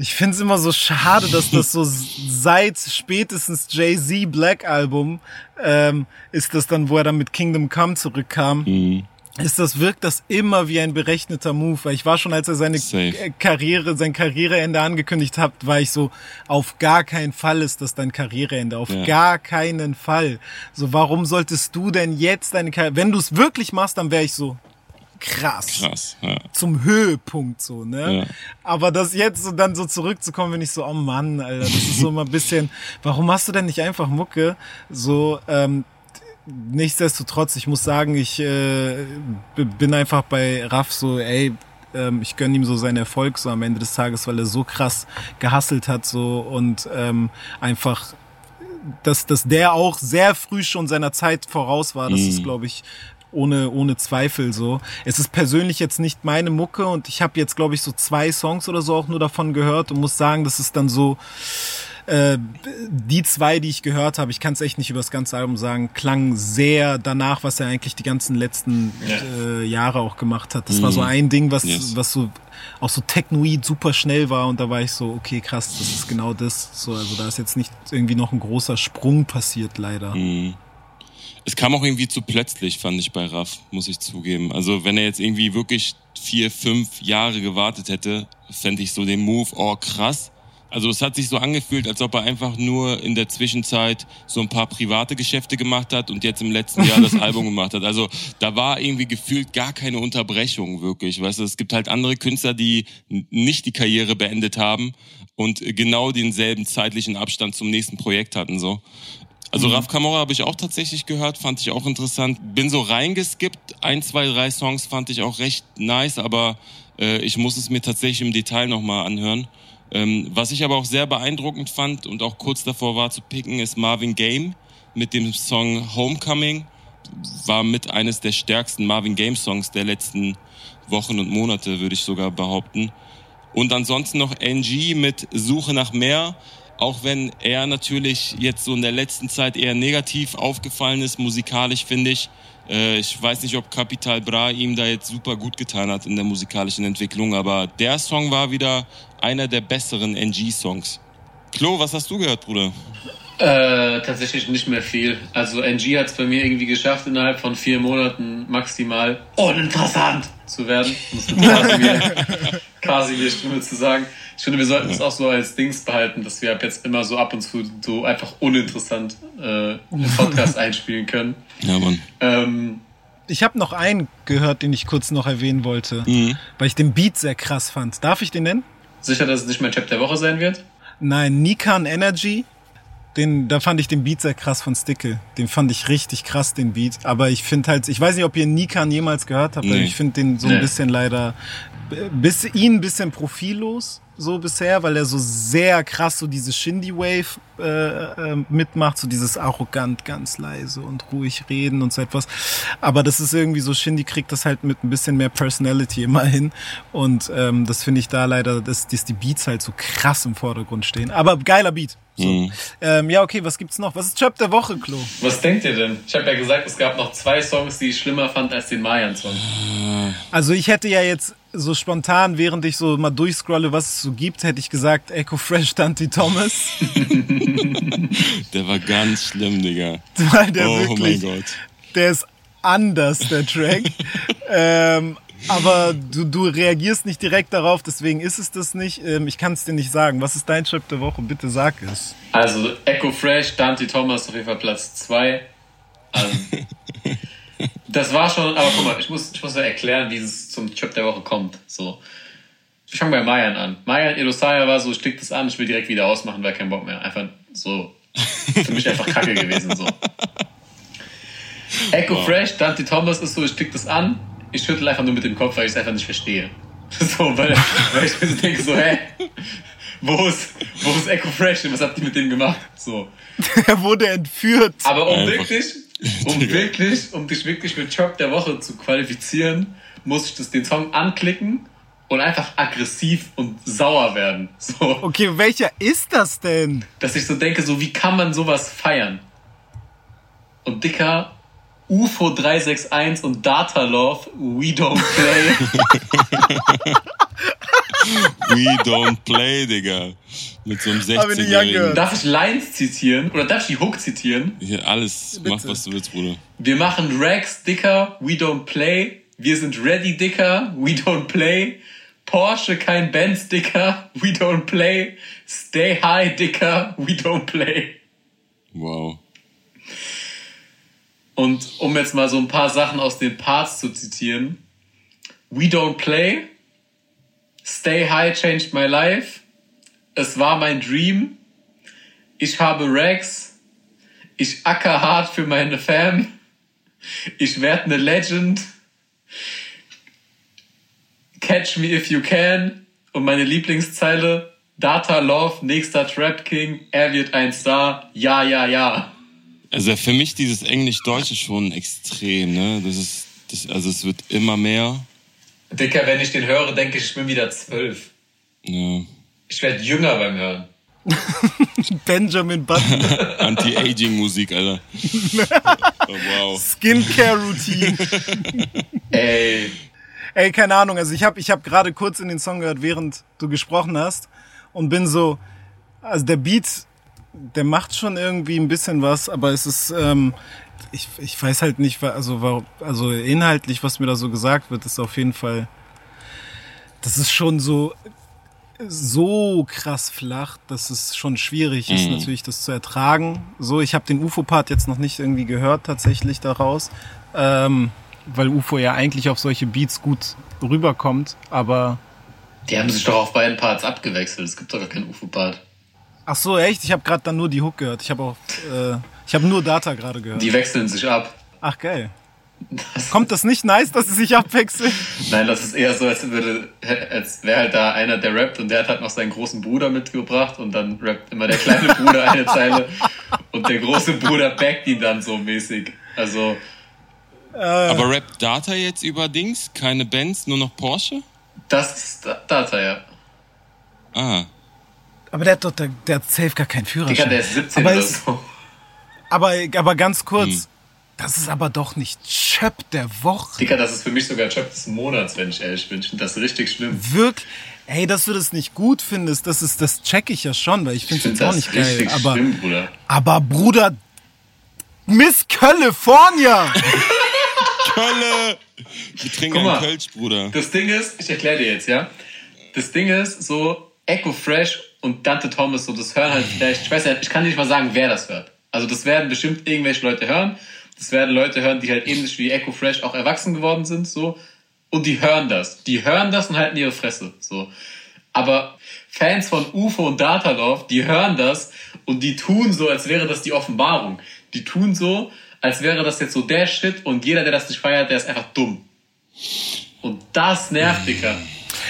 Ich find's immer so schade, dass das so seit spätestens Jay-Z Black Album ähm, ist das dann, wo er dann mit Kingdom Come zurückkam. Mhm. Ist das, wirkt das immer wie ein berechneter Move, weil ich war schon, als er seine Safe. Karriere, sein Karriereende angekündigt hat, war ich so, auf gar keinen Fall ist das dein Karriereende, auf Ja. gar keinen Fall. So, warum solltest du denn jetzt deine Karriere, wenn du es wirklich machst, dann wäre ich so, krass. Krass. Ja. Zum Höhepunkt so, ne? Ja. Aber das jetzt so dann so zurückzukommen, wenn ich so, oh Mann, Alter, das ist so immer ein bisschen, warum hast du denn nicht einfach Mucke? So, ähm, nichtsdestotrotz, ich muss sagen, ich äh, bin einfach bei Raff so, ey, ähm, ich gönn ihm so seinen Erfolg so am Ende des Tages, weil er so krass gehasselt hat so und ähm, einfach dass, dass der auch sehr früh schon seiner Zeit voraus war. Das ist, glaube ich, ohne, ohne Zweifel so. Es ist persönlich jetzt nicht meine Mucke und ich habe jetzt, glaube ich, so zwei Songs oder so auch nur davon gehört und muss sagen, das ist dann so, äh, die zwei, die ich gehört habe, ich kann es echt nicht über das ganze Album sagen, klang sehr danach, was er eigentlich die ganzen letzten äh, Jahre auch gemacht hat. Das war so ein Ding, was, Yes. was so auch so technoid super schnell war und da war ich so, okay, krass, das ist genau das. So, also da ist jetzt nicht irgendwie noch ein großer Sprung passiert, leider. Es kam auch irgendwie zu plötzlich, fand ich bei Raff, muss ich zugeben. Also wenn er jetzt irgendwie wirklich vier, fünf Jahre gewartet hätte, fände ich so den Move, oh krass. Also es hat sich so angefühlt, als ob er einfach nur in der Zwischenzeit so ein paar private Geschäfte gemacht hat und jetzt im letzten Jahr das Album gemacht hat. Also da war irgendwie gefühlt gar keine Unterbrechung wirklich. Weißt du, es gibt halt andere Künstler, die nicht die Karriere beendet haben und genau denselben zeitlichen Abstand zum nächsten Projekt hatten so. Also Raf Kamora habe ich auch tatsächlich gehört, fand ich auch interessant. Bin so reingeskippt, ein, zwei, drei Songs fand ich auch recht nice, aber äh, ich muss es mir tatsächlich im Detail nochmal anhören. Ähm, was ich aber auch sehr beeindruckend fand und auch kurz davor war zu picken, ist Marvin Game mit dem Song Homecoming. War mit eines der stärksten Marvin Game Songs der letzten Wochen und Monate, würde ich sogar behaupten. Und ansonsten noch NG mit Suche nach mehr. Auch wenn er natürlich jetzt so in der letzten Zeit eher negativ aufgefallen ist, musikalisch finde ich. Äh, ich weiß nicht, ob Capital Bra ihm da jetzt super gut getan hat in der musikalischen Entwicklung, aber der Song war wieder einer der besseren NG-Songs. Klo, was hast du gehört, Bruder? Äh, tatsächlich nicht mehr viel. Also NG hat es bei mir irgendwie geschafft, innerhalb von vier Monaten maximal uninteressant zu werden. Es mit Kasimir, Kasimir Stimme zu sagen. Ich finde, wir sollten es auch so als Dings behalten, dass wir ab jetzt immer so ab und zu so einfach uninteressant äh, im Podcast einspielen können. Ja, Mann. Ähm, Ich habe noch einen gehört, den ich kurz noch erwähnen wollte, Mhm. weil ich den Beat sehr krass fand. Darf ich den nennen? sicher, dass es nicht mein Chap der Woche sein wird? Nein, Nikan Energy. Den, da fand ich den Beat sehr krass von Stickle. Den fand ich richtig krass, den Beat. Aber ich finde halt, ich weiß nicht, ob ihr Nikan jemals gehört habt, aber Nee. ich finde den so Nee. ein bisschen leider, bis, ihn ein bisschen profillos, so bisher, weil er so sehr krass so diese Shindy-Wave äh, äh, mitmacht, so dieses arrogant, ganz leise und ruhig reden und so etwas. Aber das ist irgendwie so, Shindy kriegt das halt mit ein bisschen mehr Personality immer hin. Und ähm, das finde ich da leider, dass, dass die Beats halt so krass im Vordergrund stehen. Aber geiler Beat. So. Mhm. Ähm, ja, okay, was gibt's noch? Was ist Chap der Woche, Klo? Was denkt ihr denn? Ich habe ja gesagt, es gab noch zwei Songs, die ich schlimmer fand als den Mayan-Song. Also ich hätte ja jetzt so spontan, während ich so mal durchscrolle, was es so gibt, hätte ich gesagt Echo Fresh Dante Thomas. Der war ganz schlimm, Digga. Weil der oh wirklich, mein Gott. der ist anders, der Track. ähm, aber du, du reagierst nicht direkt darauf, deswegen ist es das nicht. Ähm, ich kann es dir nicht sagen. Was ist dein Trip der Woche? Bitte sag es. Also Echo Fresh, Dante Thomas auf jeden Fall Platz 2. Also, das war schon, aber guck mal, ich muss, ich muss ja erklären, wie es zum Chip der Woche kommt. So. Ich fange bei Mayan an. Mayan Edosaya war so, ich klick das an, ich will direkt wieder ausmachen, weil kein Bock mehr. Einfach so, für mich einfach kacke gewesen. So. Echo Wow. Fresh, Dante Thomas ist so, ich klick das an, ich schüttel einfach nur mit dem Kopf, weil ich es einfach nicht verstehe. So, weil, weil ich mir so denke, so, hä? Wo ist, wo ist Echo Fresh? Was habt ihr mit dem gemacht? So. Er wurde entführt. Aber um wirklich, um wirklich, um dich wirklich für Chop der Woche zu qualifizieren, muss ich das, den Song anklicken und einfach aggressiv und sauer werden. So, Okay, welcher ist das denn? dass ich so denke, so wie kann man sowas feiern? Und Dicker, UFO 361 und Data Love, We Don't Play. We don't play, Digga. Mit so einem Hab ich nicht 16-Jährigen. angehört. darf ich Lines zitieren? Oder darf ich die Hook zitieren? Hier alles, mach was du willst, Bruder. Wir machen Rags, Dicker, we don't play. Wir sind ready, Dicker, we don't play. Porsche, kein Benz, Dicker, we don't play. Stay high, Dicker, we don't play. Wow. Und um jetzt mal so ein paar Sachen aus den Parts zu zitieren. We don't play. Stay high changed my life. Es war mein Dream. Ich habe Rags. Ich acker hart für meine Fam. Ich werd ne Legend. Catch me if you can. Und meine Lieblingszeile. Data Love, nächster Trap King. Er wird ein Star. Ja, ja, ja. Also für mich dieses Englisch-Deutsche schon extrem, ne? Das ist, das, also es wird immer mehr. Dicker, wenn ich den höre, denke ich, ich bin wieder zwölf. Ja. Ich werde jünger beim Hören. Benjamin Button, Anti-Aging-Musik, Alter. Oh, wow. Skincare-Routine. Ey, Ey, keine Ahnung, also ich habe ich hab gerade kurz in den Song gehört, während du gesprochen hast und bin so, also der Beat, der macht schon irgendwie ein bisschen was, aber es ist, ähm, ich, ich weiß halt nicht, also, warum- also inhaltlich, was mir da so gesagt wird, ist auf jeden Fall, das ist schon so, so krass flach, dass es schon schwierig ist, Mhm. natürlich das zu ertragen. So, ich habe den UFO-Part jetzt noch nicht irgendwie gehört, tatsächlich daraus. Ähm, weil UFO ja eigentlich auf solche Beats gut rüberkommt, aber die haben sich doch auf beiden Parts abgewechselt. Es gibt doch gar keinen UFO-Part. ach so echt, ich habe gerade dann nur die Hook gehört. Ich habe auch äh, ich habe nur Data gerade gehört. Die wechseln sich ab. Ach geil. Kommt das nicht nice, dass sie sich abwechseln? Nein, das ist eher so, als, würde, als wäre halt da einer, der rappt und der hat halt noch seinen großen Bruder mitgebracht und dann rappt immer der kleine Bruder eine Zeile und der große Bruder backt ihn dann so mäßig. Also, Aber Rap Data jetzt über Dings? Keine Benz, nur noch Porsche? das ist Da- Data, ja. Ah. Aber der hat doch der, der hat safe gar keinen Digga, Führerschein. der ist 17 aber, oder so. Aber aber ganz kurz, Hm. das ist aber doch nicht Chöp der Woche. Digga, das ist für mich sogar Job des Monats, wenn ich ehrlich bin. Ich finde das richtig schlimm. Wirklich, ey, dass du das nicht gut findest, das ist das check ich ja schon, weil ich finde finde es auch das nicht geil, richtig aber schlimm, Bruder. aber Bruder Miss California. Kölle! Wir trinken mal. einen Kölsch, Bruder. Das Ding ist, ich erkläre dir jetzt, ja. Das Ding ist, so Echo Fresh und Dante Thomas, so das hören halt vielleicht, ich weiß ja, ich kann nicht mal sagen, wer das hört. Also das werden bestimmt irgendwelche Leute hören. Das werden Leute hören, die halt ähnlich wie Echo Fresh auch erwachsen geworden sind, so. Und die hören das. Die hören das und halten ihre Fresse, so. Aber Fans von UFO und Datalove, die hören das und die tun so, als wäre das die Offenbarung. Die tun so, als wäre das jetzt so der Shit und jeder, der das nicht feiert, der ist einfach dumm. Und das nervt, Dicker.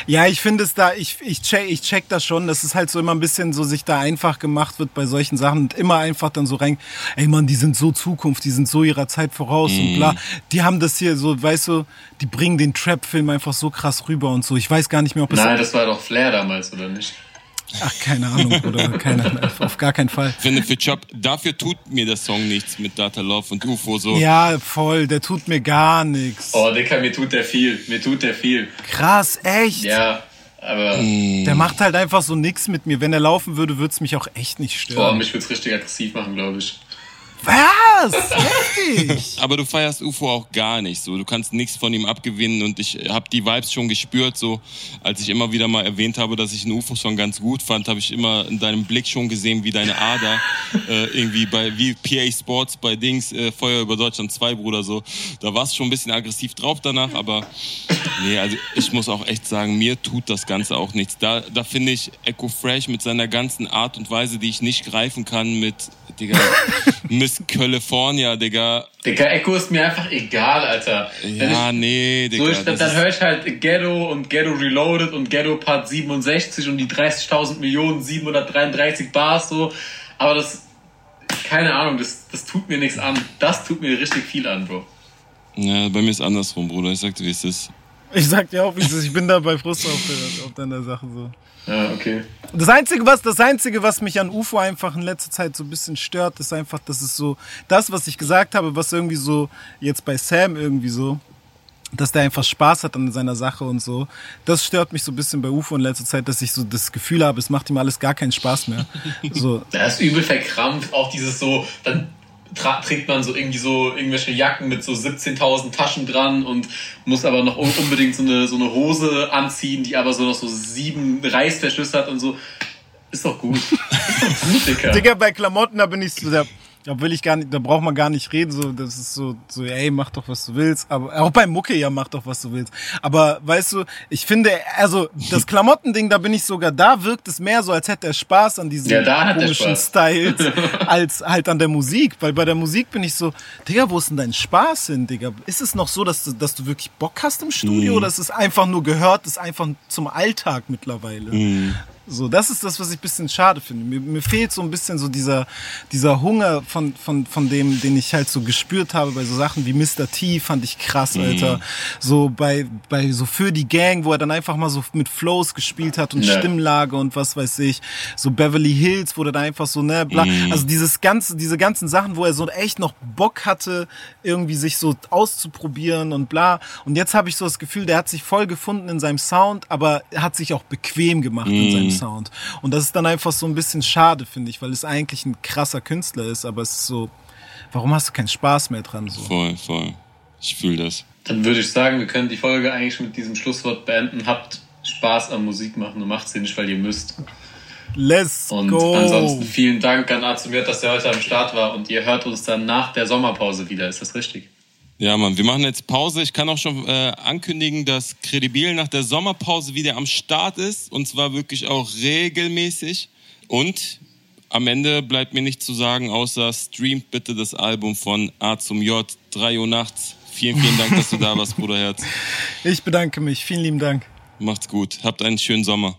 Ja, ich finde es da, ich, ich, check, ich check das schon, dass es halt so immer ein bisschen so sich da einfach gemacht wird bei solchen Sachen und immer einfach dann so rein, ey Mann, die sind so Zukunft, die sind so ihrer Zeit voraus und bla. Die haben das hier so, weißt du, die bringen den Trap-Film einfach so krass rüber und so. Ich weiß gar nicht mehr, ob es. Nein, das war doch Flair damals, oder nicht? Ach, keine Ahnung, oder keine, auf gar keinen Fall. Für Chop, dafür tut mir der Song nichts mit Data Love und UFO so. Ja, voll, der tut mir gar nichts. Oh, Dicker, mir tut der viel. Mir tut der viel. Krass, echt? Ja, aber Der macht halt einfach so nix mit mir. Wenn er laufen würde, würde es mich auch echt nicht boah, stören. mich würde es richtig aggressiv machen, glaube ich. Was? Heftig. Aber du feierst UFO auch gar nicht so. Du kannst nichts von ihm abgewinnen und ich habe die Vibes schon gespürt. So, als ich immer wieder mal erwähnt habe, dass ich einen UFO-Song ganz gut fand, habe ich immer in deinem Blick schon gesehen, wie deine Ader äh, irgendwie bei wie PA Sports bei Dings äh, Feuer über Deutschland 2, Bruder so. Da warst du schon ein bisschen aggressiv drauf danach, aber nee, also ich muss auch echt sagen, mir tut das Ganze auch nichts. Da, da finde ich Echo Fresh mit seiner ganzen Art und Weise, die ich nicht greifen kann, mit Digga. Miss California, Digga. Digga, Echo ist mir einfach egal, Alter. Wenn Ja, ich, nee, Digga. so ich, dann, dann höre ich halt Ghetto und Ghetto Reloaded und Ghetto Part 67 und die 30.000 Millionen 733 Bars so. Aber das, keine Ahnung, das, das tut mir nichts an. Das tut mir richtig viel an, Bro. ja, bei mir ist andersrum, Bruder. Ich sag dir, wie es ist. Ich sag dir auch, wie es ist. ich bin da bei Frust auf, auf deiner Sache so. Ja, okay. Das Einzige, was, das Einzige, was mich an UFO einfach in letzter Zeit so ein bisschen stört, ist einfach, dass es so, das, was ich gesagt habe, was irgendwie so, jetzt bei Sam irgendwie so, dass der einfach Spaß hat an seiner Sache und so. Das stört mich so ein bisschen bei UFO in letzter Zeit, dass ich so das Gefühl habe, es macht ihm alles gar keinen Spaß mehr. So, Das ist übel verkrampft. Auch dieses so, dann trägt man so irgendwie so irgendwelche Jacken mit so 17.000 Taschen dran und muss aber noch un- unbedingt so eine, so eine Hose anziehen, die aber so noch so sieben Reißverschlüsse hat und so. Ist doch gut. Ist doch gut, Dicker. Digga, bei Klamotten, da bin ich so, da, da will ich gar nicht, da braucht man gar nicht reden, so, das ist so, so, ey, mach doch, was du willst, aber, auch bei Mucke, ja, mach doch, was du willst. Aber, weißt du, ich finde, also, das Klamottending, da bin ich sogar, da wirkt es mehr so, als hätte er Spaß an diesen Ja, komischen. Styles, als halt an der Musik, weil bei der Musik bin ich so, Digga, wo ist denn dein Spaß hin, Digga? Ist es noch so, dass du, dass du wirklich Bock hast im Studio, oder ist es einfach nur gehört, ist einfach zum Alltag mittlerweile? So, das ist das, was ich ein bisschen schade finde. Mir, mir fehlt so ein bisschen so dieser, dieser Hunger von, von, von dem, den ich halt so gespürt habe bei so Sachen wie Mr. T, fand ich krass, Alter. So bei, bei so für die Gang, wo er dann einfach mal so mit Flows gespielt hat und Ja. Stimmlage und was weiß ich. So Beverly Hills, wo er dann einfach so, ne, bla. Also dieses ganze, diese ganzen Sachen, wo er so echt noch Bock hatte, irgendwie sich so auszuprobieren und bla. Und jetzt habe ich so das Gefühl, der hat sich voll gefunden in seinem Sound, aber er hat sich auch bequem gemacht in seinem Sound. Und das ist dann einfach so ein bisschen schade, finde ich, weil es eigentlich ein krasser Künstler ist, aber es ist so, warum hast du keinen Spaß mehr dran? So? Voll, voll. Ich fühle das. Dann würde ich sagen, wir können die Folge eigentlich mit diesem Schlusswort beenden. Habt Spaß am Musik machen und macht sie nicht, weil ihr müsst. Let's Und go! ansonsten vielen Dank an Azumiert, dass er heute am Start war und ihr hört uns dann nach der Sommerpause wieder. Ist das richtig? Ja, Mann, wir machen jetzt Pause. Ich kann auch schon äh, ankündigen, dass Credibil nach der Sommerpause wieder am Start ist. Und zwar wirklich auch regelmäßig. Und am Ende bleibt mir nichts zu sagen, außer streamt bitte das Album von A zum J, 3 Uhr nachts. Vielen, vielen Dank, dass du da warst, Bruderherz. Ich bedanke mich. Vielen lieben Dank. Macht's gut. Habt einen schönen Sommer.